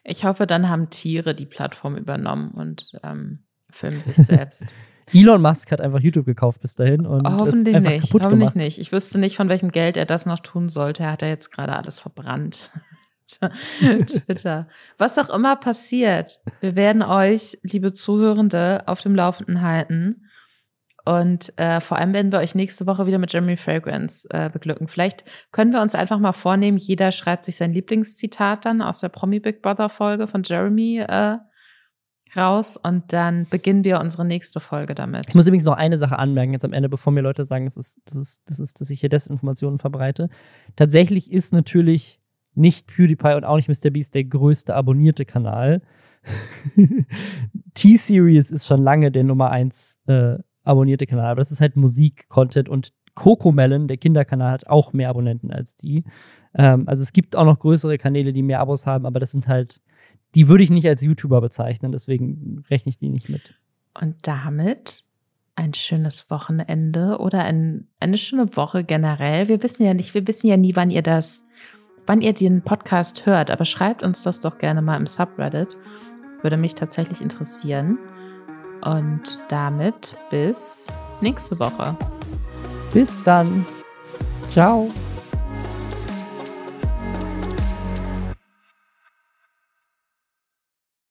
Ich hoffe, dann haben Tiere die Plattform übernommen und ähm, filmen sich selbst. Elon Musk hat einfach YouTube gekauft bis dahin und hoffentlich ist nicht. Kaputt hoffentlich gemacht. nicht. Ich wüsste nicht, von welchem Geld er das noch tun sollte. Er hat ja jetzt gerade alles verbrannt. Twitter. Was auch immer passiert, wir werden euch, liebe Zuhörende, auf dem Laufenden halten. Und äh, vor allem werden wir euch nächste Woche wieder mit Jeremy Fragrance äh, beglücken. Vielleicht können wir uns einfach mal vornehmen, jeder schreibt sich sein Lieblingszitat dann aus der Promi Big Brother Folge von Jeremy äh, raus und dann beginnen wir unsere nächste Folge damit. Ich muss übrigens noch eine Sache anmerken, jetzt am Ende, bevor mir Leute sagen, das ist, das ist, das ist, dass ich hier Desinformationen verbreite. Tatsächlich ist natürlich nicht PewDiePie und auch nicht MrBeast der größte abonnierte Kanal. T-Series ist schon lange der Nummer 1 äh, abonnierte Kanal, aber das ist halt Musik-Content und Cocomelon, der Kinderkanal, hat auch mehr Abonnenten als die. Ähm, also es gibt auch noch größere Kanäle, die mehr Abos haben, aber das sind halt die würde ich nicht als YouTuber bezeichnen, deswegen rechne ich die nicht mit. Und damit ein schönes Wochenende oder ein, eine schöne Woche generell. Wir wissen ja nicht, wir wissen ja nie, wann ihr das, wann ihr den Podcast hört, aber schreibt uns das doch gerne mal im Subreddit. Würde mich tatsächlich interessieren. Und damit bis nächste Woche. Bis dann. Ciao.